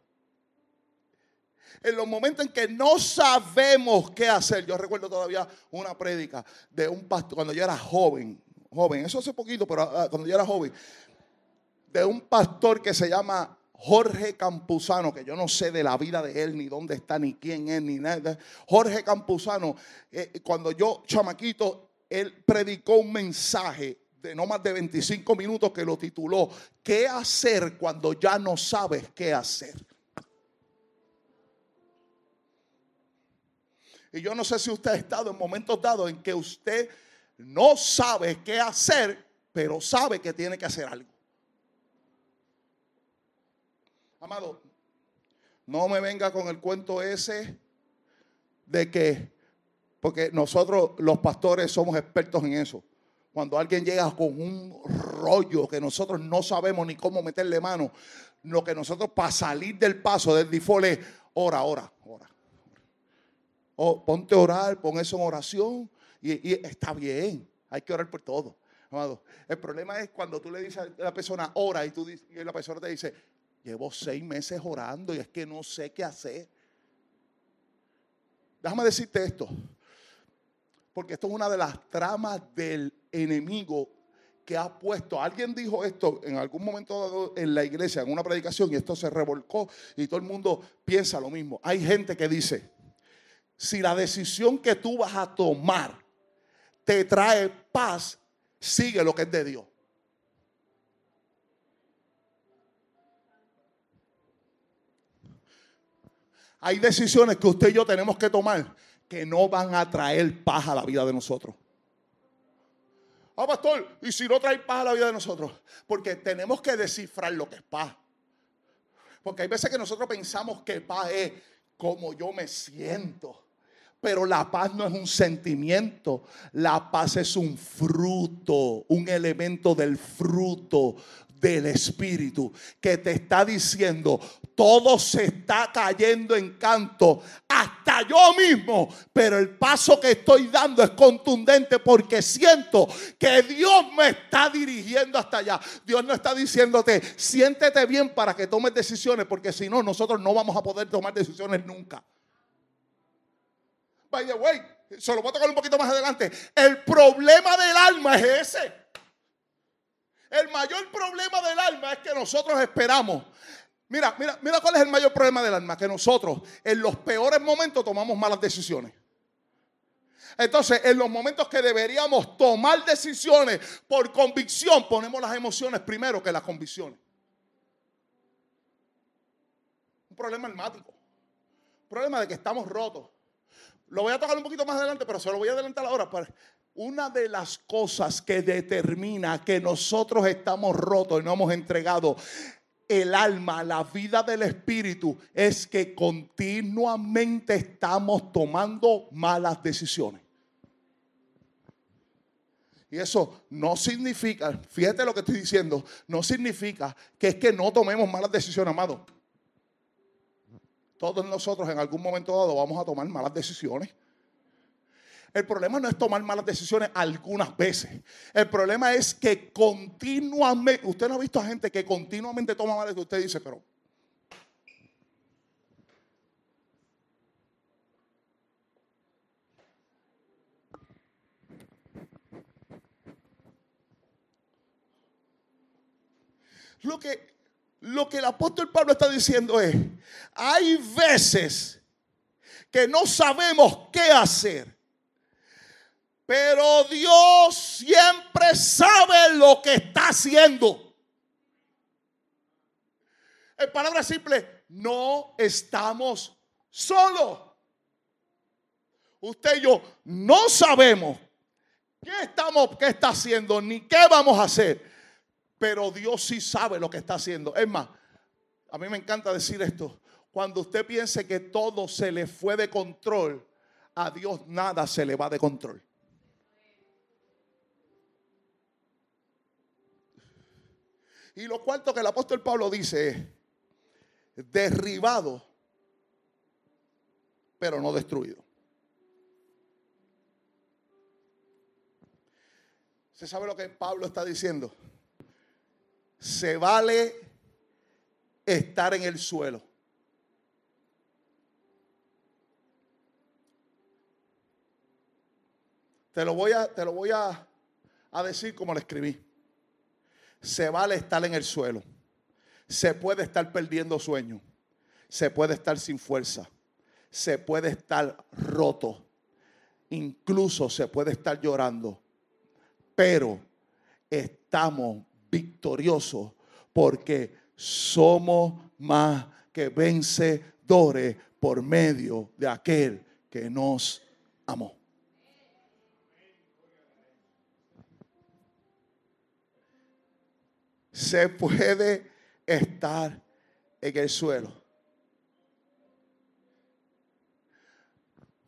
en los momentos en que no sabemos qué hacer. Yo recuerdo todavía una prédica de un pastor, cuando yo era joven, joven, eso hace poquito, pero ah, cuando yo era joven, de un pastor que se llama Jorge Campuzano, que yo no sé de la vida de él, ni dónde está, ni quién es, ni nada. Jorge Campuzano, eh, cuando yo, chamaquito, él predicó un mensaje de no más de 25 minutos que lo tituló, ¿qué hacer cuando ya no sabes qué hacer? Y yo no sé si usted ha estado en momentos dados en que usted no sabe qué hacer, pero sabe que tiene que hacer algo. Amado, no me venga con el cuento ese de que, porque nosotros los pastores somos expertos en eso. Cuando alguien llega con un rollo que nosotros no sabemos ni cómo meterle mano, lo que nosotros para salir del paso del default es ora, ora, ora o ponte a orar, pon eso en oración y, está bien. Hay que orar por todo. Amado. El problema es cuando tú le dices a la persona, ora, y, tú, y la persona te dice, llevo seis meses orando y es que no sé qué hacer. Déjame decirte esto, porque esto es una de las tramas del enemigo que ha puesto. Alguien dijo esto en algún momento en la iglesia, en una predicación, y esto se revolcó y todo el mundo piensa lo mismo. Hay gente que dice, si la decisión que tú vas a tomar te trae paz, sigue lo que es de Dios. Hay decisiones que usted y yo tenemos que tomar que no van a traer paz a la vida de nosotros. Ah, pastor, ¿y si no trae paz a la vida de nosotros? Porque tenemos que descifrar lo que es paz. Porque hay veces que nosotros pensamos que paz es como yo me siento. Pero la paz no es un sentimiento, la paz es un fruto, un elemento del fruto del Espíritu que te está diciendo, todo se está cayendo en canto, hasta yo mismo, pero el paso que estoy dando es contundente porque siento que Dios me está dirigiendo hasta allá. Dios no está diciéndote, siéntete bien para que tomes decisiones, porque si no, nosotros no vamos a poder tomar decisiones nunca. By the way, se lo voy a tocar un poquito más adelante. El problema del alma es ese. El mayor problema del alma es que nosotros esperamos. Mira, mira, mira cuál es el mayor problema del alma. Que nosotros en los peores momentos tomamos malas decisiones. Entonces, en los momentos que deberíamos tomar decisiones por convicción, ponemos las emociones primero que las convicciones. Un problema almático. Un problema de que estamos rotos. Lo voy a tocar un poquito más adelante, pero se lo voy a adelantar ahora. Una de las cosas que determina que nosotros estamos rotos y no hemos entregado el alma, la vida del espíritu, es que continuamente estamos tomando malas decisiones. Y eso no significa, fíjate lo que estoy diciendo, no significa que es que no tomemos malas decisiones, amado. Todos nosotros en algún momento dado vamos a tomar malas decisiones. El problema no es tomar malas decisiones algunas veces. El problema es que continuamente, usted no ha visto a gente que continuamente toma malas decisiones. Usted dice, pero Lo que lo que el apóstol Pablo está diciendo es, hay veces que no sabemos qué hacer, Pero Dios siempre sabe lo que está haciendo. En palabras simples, no estamos solos. Usted y yo no sabemos qué estamos, qué está haciendo, ni qué vamos a hacer. Pero Dios sí sabe lo que está haciendo. Es más, a mí me encanta decir esto. Cuando usted piense que todo se le fue de control, a Dios nada se le va de control. Y lo cuarto que el apóstol Pablo dice es, derribado, pero no destruido. ¿Se sabe lo que Pablo está diciendo? Se vale estar en el suelo. Te lo voy a, te lo voy a, a decir como lo escribí se vale estar en el suelo. Se puede estar perdiendo sueño. Se puede estar sin fuerza. Se puede estar roto. Incluso se puede estar llorando. Pero estamos victoriosos porque somos más que vencedores por medio de aquel que nos amó. se puede estar en el suelo.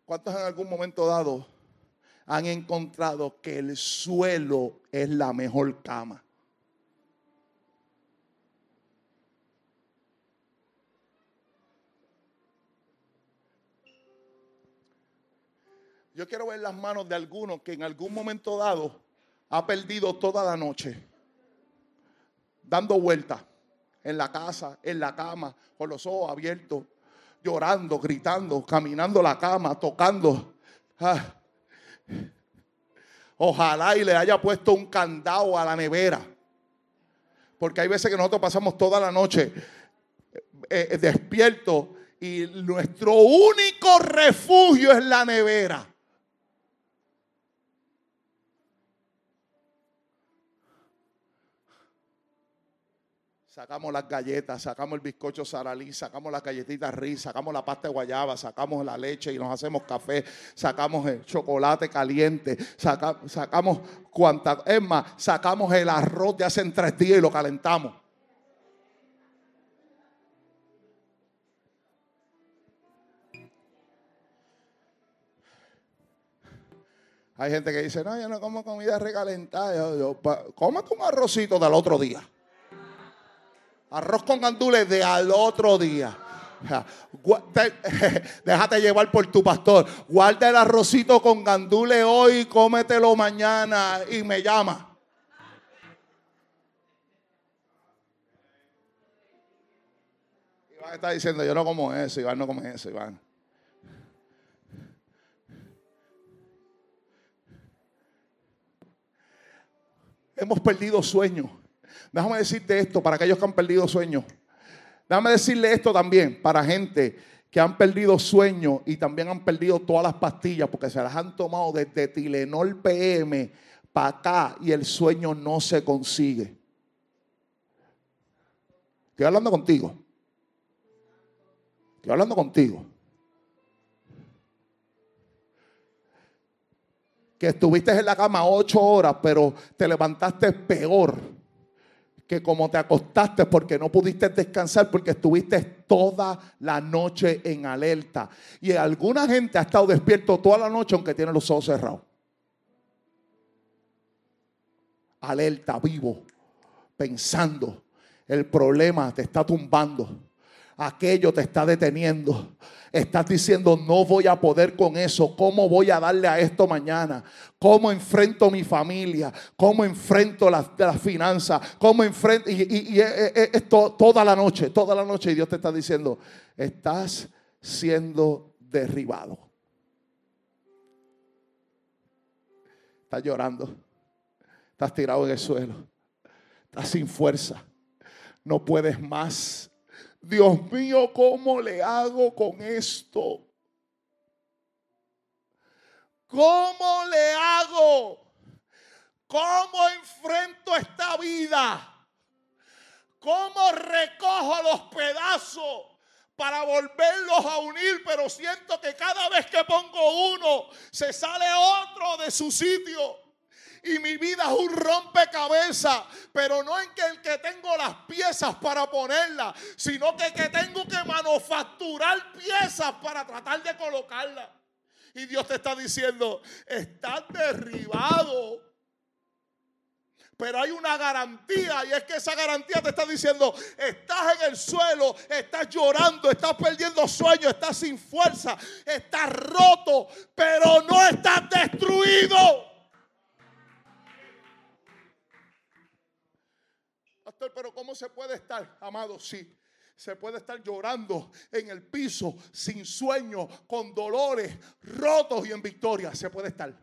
¿Cuántos en algún momento dado han encontrado que el suelo es la mejor cama? Yo quiero ver las manos de alguno que en algún momento dado ha perdido toda la noche dando vueltas en la casa, en la cama, con los ojos abiertos, llorando, gritando, caminando la cama, tocando. Ah. Ojalá y le haya puesto un candado a la nevera. Porque hay veces que nosotros pasamos toda la noche eh, eh, despiertos y nuestro único refugio es la nevera. Sacamos las galletas, sacamos el bizcocho saralí, sacamos las galletitas Riz, sacamos la pasta de guayaba, sacamos la leche y nos hacemos café, sacamos el chocolate caliente, sacamos cuanta, es más, sacamos el arroz de hace tres días y lo calentamos. Hay gente que dice, no, yo no como comida recalentada. Yo, yo, cómete un arrocito del otro día. Arroz con gandules de al otro día. Déjate llevar por tu pastor. Guarda el arrocito con gandules hoy, cómetelo mañana y me llama. Iván está diciendo, yo no como eso, Iván no come eso, Iván. Hemos perdido sueños. Déjame decirte esto para aquellos que han perdido sueño. Déjame decirle esto también para gente que han perdido sueño y también han perdido todas las pastillas porque se las han tomado desde Tilenol PM para acá y el sueño no se consigue. Estoy hablando contigo. Estoy hablando contigo. Que estuviste en la cama ocho horas, pero te levantaste peor que como te acostaste porque no pudiste descansar porque estuviste toda la noche en alerta. Y alguna gente ha estado despierto toda la noche aunque tiene los ojos cerrados. Alerta, vivo, pensando. El problema te está tumbando. Aquello te está deteniendo. Estás diciendo, no voy a poder con eso. ¿Cómo voy a darle a esto mañana? ¿Cómo enfrento mi familia? ¿Cómo enfrento las la finanzas? ¿Cómo enfrento? Y, es toda la noche, toda la noche. Y Dios te está diciendo, estás siendo derribado. Estás llorando. Estás tirado en el suelo. Estás sin fuerza. No puedes más Dios mío, ¿cómo le hago con esto? ¿cómo le hago? ¿Cómo enfrento esta vida? ¿Cómo recojo los pedazos para volverlos a unir? Pero siento que cada vez que pongo uno, se sale otro de su sitio. Y mi vida es un rompecabezas, pero no en que el que tengo las piezas para ponerlas, sino que, que tengo que manufacturar piezas para tratar de colocarlas. Y Dios te está diciendo, estás derribado pero hay una garantía y es que esa garantía te está diciendo, estás en el suelo, estás llorando, estás perdiendo sueño, estás sin fuerza, estás roto, pero no estás destruido. Pero ¿cómo se puede estar, amado? Sí. Se puede estar llorando en el piso, sin sueño, con dolores, rotos y en victoria. Se puede estar.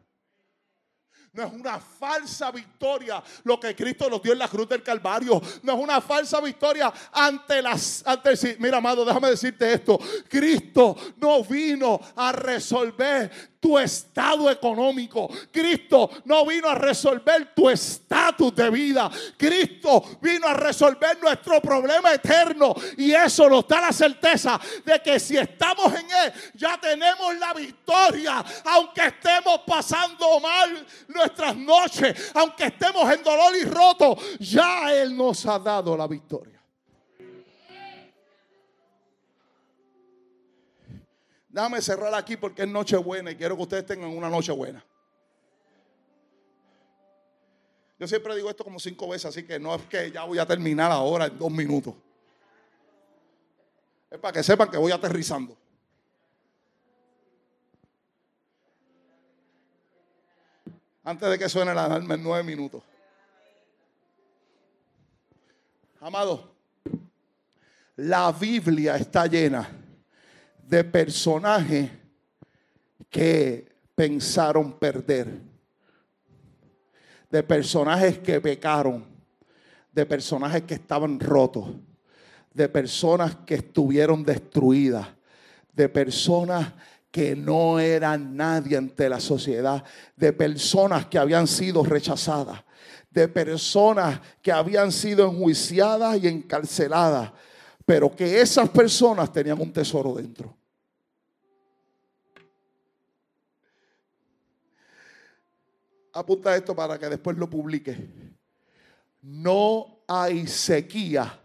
No es una falsa victoria lo que Cristo nos dio en la cruz del Calvario. No es una falsa victoria ante las... Ante, mira, amado, déjame decirte esto. Cristo no vino a resolver tu estado económico. Cristo no vino a resolver tu estatus de vida. Cristo vino a resolver nuestro problema eterno. Y eso nos da la certeza de que si estamos en Él, ya tenemos la victoria. Aunque estemos pasando mal nuestras noches, aunque estemos en dolor y roto, ya Él nos ha dado la victoria. Déjame cerrar aquí porque es noche buena y quiero que ustedes tengan una noche buena. Yo siempre digo esto como cinco veces, así que no es que ya voy a terminar ahora en dos minutos. Es para que sepan que voy aterrizando. Antes de que suene la alarma en nueve minutos. Amado, la Biblia está llena de personajes que pensaron perder, de personajes que pecaron, de personajes que estaban rotos, de personas que estuvieron destruidas, de personas que no eran nadie ante la sociedad, de personas que habían sido rechazadas, de personas que habían sido enjuiciadas y encarceladas, pero que esas personas tenían un tesoro dentro. Apunta esto para que después lo publique. No hay sequía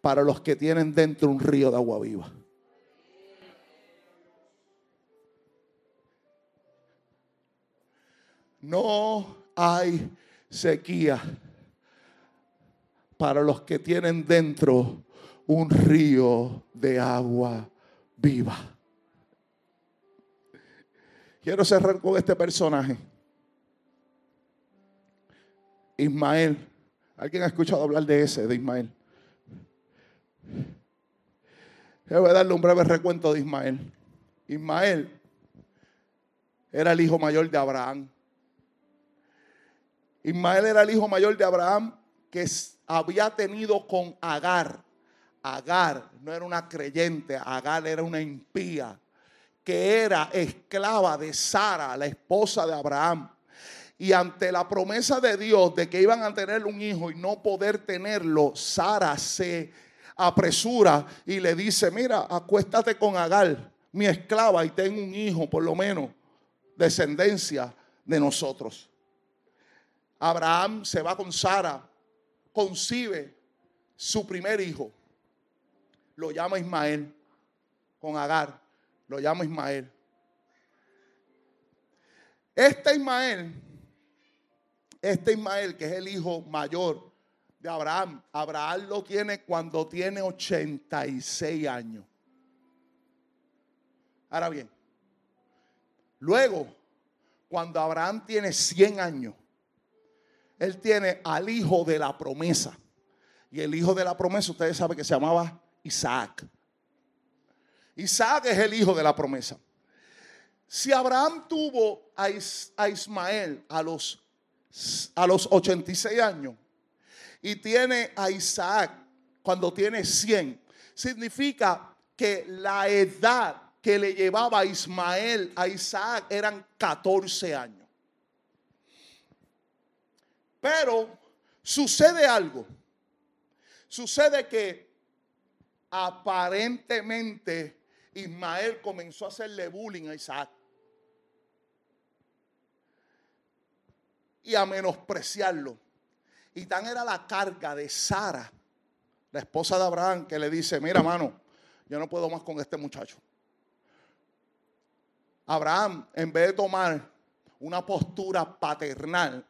para los que tienen dentro un río de agua viva. No hay sequía para los que tienen dentro un río de agua viva. Quiero cerrar con este personaje. Ismael. ¿Alguien ha escuchado hablar de ese, de Ismael? Yo voy a darle un breve recuento de Ismael. Ismael era el hijo mayor de Abraham. Ismael era el hijo mayor de Abraham que había tenido con Agar. Agar no era una creyente, Agar era una impía que era esclava de Sara, la esposa de Abraham. Y ante la promesa de Dios de que iban a tener un hijo y no poder tenerlo, Sara se apresura y le dice, mira, acuéstate con Agar, mi esclava, y ten un hijo, por lo menos, descendencia de nosotros. Abraham se va con Sara, concibe su primer hijo, lo llama Ismael, con Agar, lo llama Ismael. Este Ismael este Ismael, que es el hijo mayor de Abraham, Abraham lo tiene cuando tiene 86 años. Ahora bien, luego, cuando Abraham tiene 100 años, él tiene al hijo de la promesa. Y el hijo de la promesa, ustedes saben que se llamaba Isaac. Isaac es el hijo de la promesa. Si Abraham tuvo a, Ismael a los a los 86 años y tiene a Isaac cuando tiene 100, significa que la edad que le llevaba a Ismael a Isaac eran 14 años. Pero sucede algo. Sucede que aparentemente Ismael comenzó a hacerle bullying a Isaac. Y a menospreciarlo. Y tan era la carga de Sara, la esposa de Abraham, que le dice, mira mano, yo no puedo más con este muchacho. Abraham, en vez de tomar una postura paternal,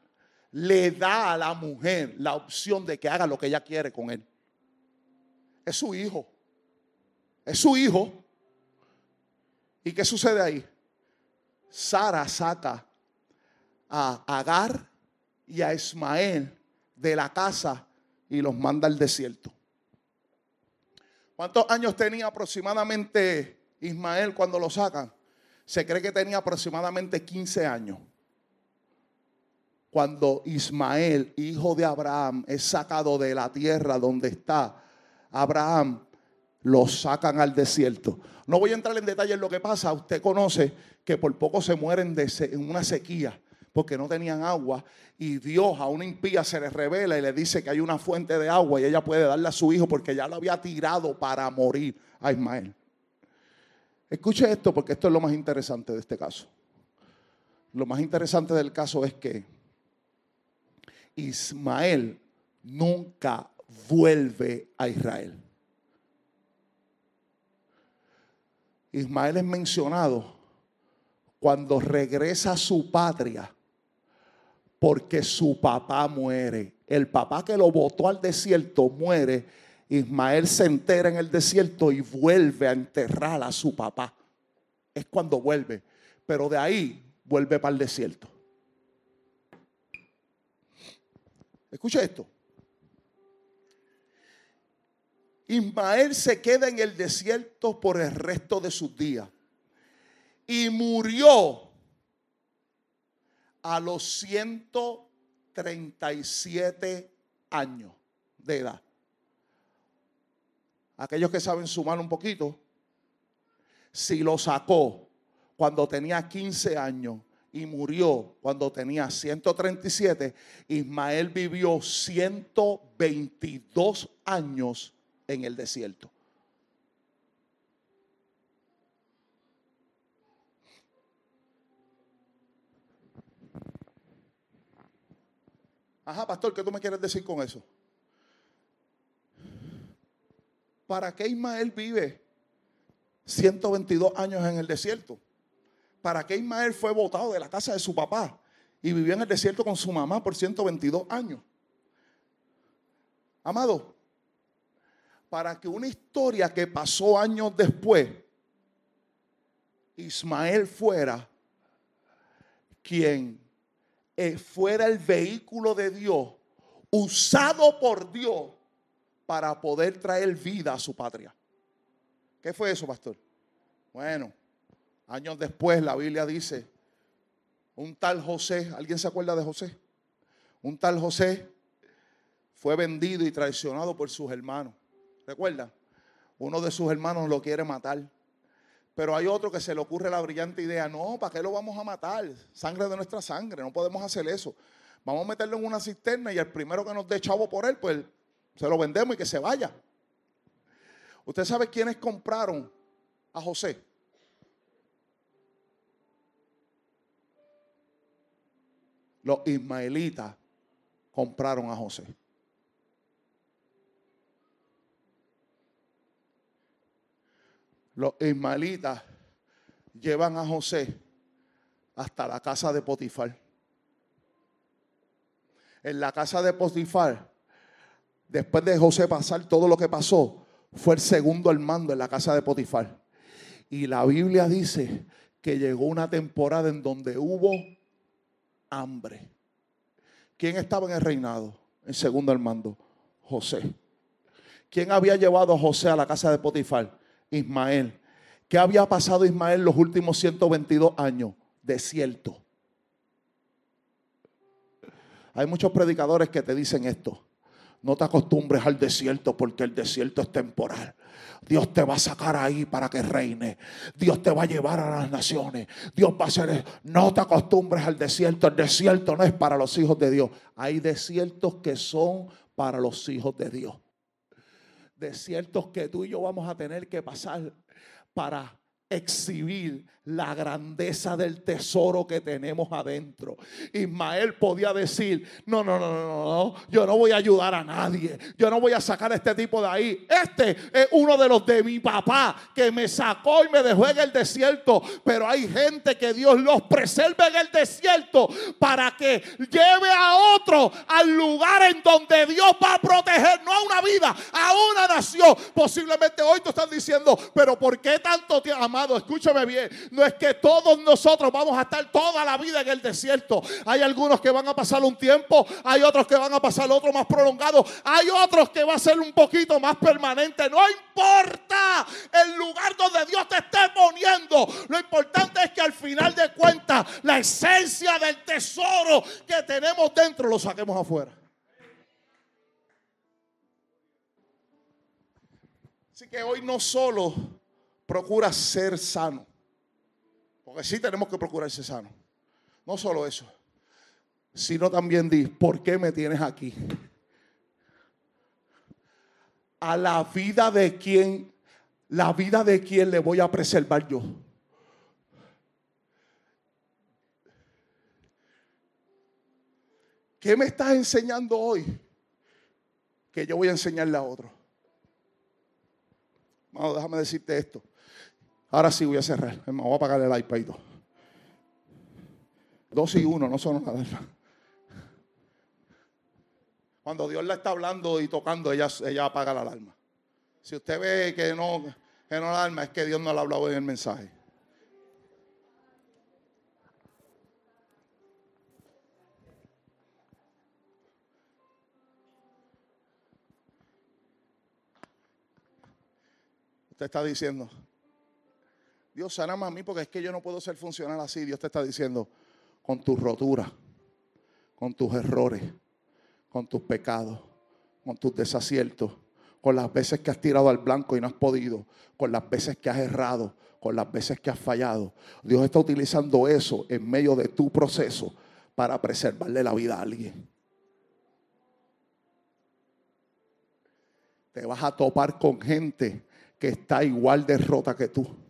le da a la mujer la opción de que haga lo que ella quiere con él. Es su hijo. Es su hijo. ¿Y qué sucede ahí? Sara saca a Agar y a Ismael de la casa y los manda al desierto. ¿Cuántos años tenía aproximadamente Ismael cuando lo sacan? Se cree que tenía aproximadamente 15 años. Cuando Ismael, hijo de Abraham, es sacado de la tierra donde está Abraham, lo sacan al desierto. No voy a entrar en detalle en lo que pasa. Usted conoce que por poco se mueren de en una sequía porque no tenían agua. Y Dios a una impía se le revela y le dice que hay una fuente de agua y ella puede darle a su hijo porque ya lo había tirado para morir a Ismael. Escuche esto porque esto es lo más interesante de este caso. Lo más interesante del caso es que Ismael nunca vuelve a Israel. Ismael es mencionado cuando regresa a su patria porque su papá muere. El papá que lo botó al desierto muere Ismael se entera en el desierto y vuelve a enterrar a su papá. Es cuando vuelve. Pero de ahí vuelve para el desierto. Escucha esto. Ismael se queda en el desierto por el resto de sus días. Y murió a los 137 años de edad aquellos que saben sumar un poquito, si lo sacó cuando tenía 15 años y murió cuando tenía 137, Ismael vivió 122 años en el desierto. Ajá, pastor, ¿qué tú me quieres decir con eso? ¿Para qué Ismael vive 122 años en el desierto? ¿Para qué Ismael fue botado de la casa de su papá y vivió en el desierto con su mamá por 122 años? Amado, para que una historia que pasó años después, Ismael fuera quien fuera el vehículo de Dios, usado por Dios para poder traer vida a su patria. ¿Qué fue eso, pastor? Bueno, años después la Biblia dice, un tal José, ¿alguien se acuerda de José? Un tal José fue vendido y traicionado por sus hermanos. ¿Recuerda? Uno de sus hermanos lo quiere matar. Pero hay otro que se le ocurre la brillante idea, no, ¿para qué lo vamos a matar? Sangre de nuestra sangre, no podemos hacer eso. Vamos a meterlo en una cisterna y el primero que nos dé chavo por él, pues se lo vendemos y que se vaya. ¿Usted sabe quiénes compraron a José? Los ismaelitas compraron a José. Los ismaelitas llevan a José hasta la casa de Potifar. En la casa de Potifar después de José pasar todo lo que pasó, fue el segundo al mando en la casa de Potifar. Y la Biblia dice que llegó una temporada en donde hubo hambre. ¿Quién estaba en el reinado? El segundo al mando, José. ¿Quién había llevado a José a la casa de Potifar? Ismael. ¿Qué había pasado Ismael los últimos 122 años? Desierto. Hay muchos predicadores que te dicen esto. No te acostumbres al desierto porque el desierto es temporal. Dios te va a sacar ahí para que reine. Dios te va a llevar a las naciones. Dios va a hacer. No te acostumbres al desierto. El desierto no es para los hijos de Dios. Hay desiertos que son para los hijos de Dios. Desiertos que tú y yo vamos a tener que pasar para exhibir la grandeza del tesoro que tenemos adentro. Ismael podía decir, no, no, no, no, no, yo no voy a ayudar a nadie, yo no voy a sacar a este tipo de ahí. Este es uno de los de mi papá que me sacó y me dejó en el desierto, pero hay gente que Dios los preserva en el desierto para que lleve a otro al lugar en donde Dios va a proteger, no a una vida, a una nación. Posiblemente hoy tú estás diciendo, pero ¿por qué tanto te amado? Escúchame bien no es que todos nosotros vamos a estar toda la vida en el desierto. Hay algunos que van a pasar un tiempo, hay otros que van a pasar otro más prolongado, hay otros que va a ser un poquito más permanente. No importa el lugar donde Dios te esté poniendo. Lo importante es que al final de cuentas la esencia del tesoro que tenemos dentro lo saquemos afuera. Así que hoy no solo procura ser sano, porque sí tenemos que procurar ser sano. No solo eso, sino también di, ¿por qué me tienes aquí? A la vida de quién, la vida de quién le voy a preservar yo. ¿Qué me estás enseñando hoy? Que yo voy a enseñarle a otro. Vamos, déjame decirte esto. Ahora sí voy a cerrar. Me voy a apagar el iPad y todo. Dos y uno, no son nada. Cuando Dios la está hablando y tocando, ella, ella apaga la alarma. Si usted ve que no, que no la alarma, es que Dios no la ha hablado en el mensaje. Usted está diciendo, Dios, saname a mí porque es que yo no puedo ser funcional así. Dios te está diciendo, con tus roturas, con tus errores, con tus pecados, con tus desaciertos, con las veces que has tirado al blanco y no has podido, con las veces que has errado, con las veces que has fallado. Dios está utilizando eso en medio de tu proceso para preservarle la vida a alguien. Te vas a topar con gente que está igual de rota que tú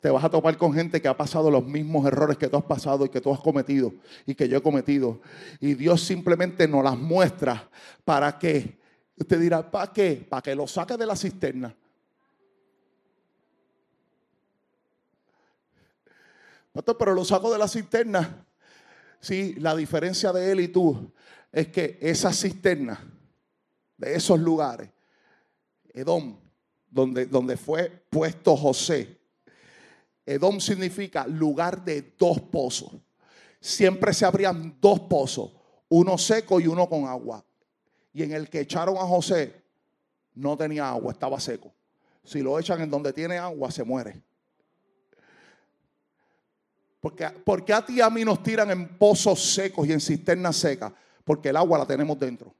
te vas a topar con gente que ha pasado los mismos errores que tú has pasado y que tú has cometido y que yo he cometido. Y Dios simplemente nos las muestra para que, usted dirá, ¿para qué? Para que lo saque de la cisterna. Pero lo saco de la cisterna. Sí, la diferencia de él y tú es que esa cisterna, de esos lugares, Edom, donde, donde fue puesto José, Edom significa lugar de dos pozos. Siempre se abrían dos pozos, uno seco y uno con agua. Y en el que echaron a José no tenía agua, estaba seco. Si lo echan en donde tiene agua, se muere. Porque, porque a ti y a mí nos tiran en pozos secos y en cisternas secas? Porque el agua la tenemos dentro.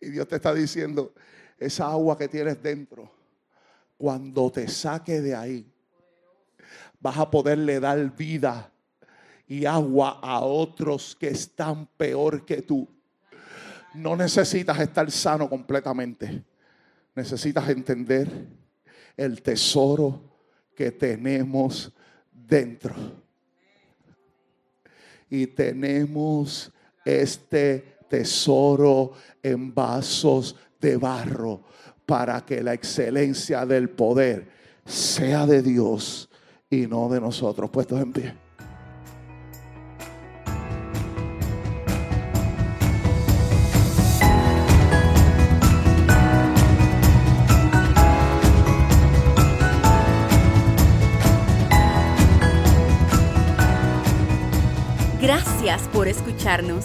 Y Dios te está diciendo, esa agua que tienes dentro, cuando te saque de ahí, vas a poderle dar vida y agua a otros que están peor que tú. No necesitas estar sano completamente. Necesitas entender el tesoro que tenemos dentro. Y tenemos este tesoro en vasos de barro para que la excelencia del poder sea de Dios y no de nosotros. Puestos en pie. Gracias por escucharnos.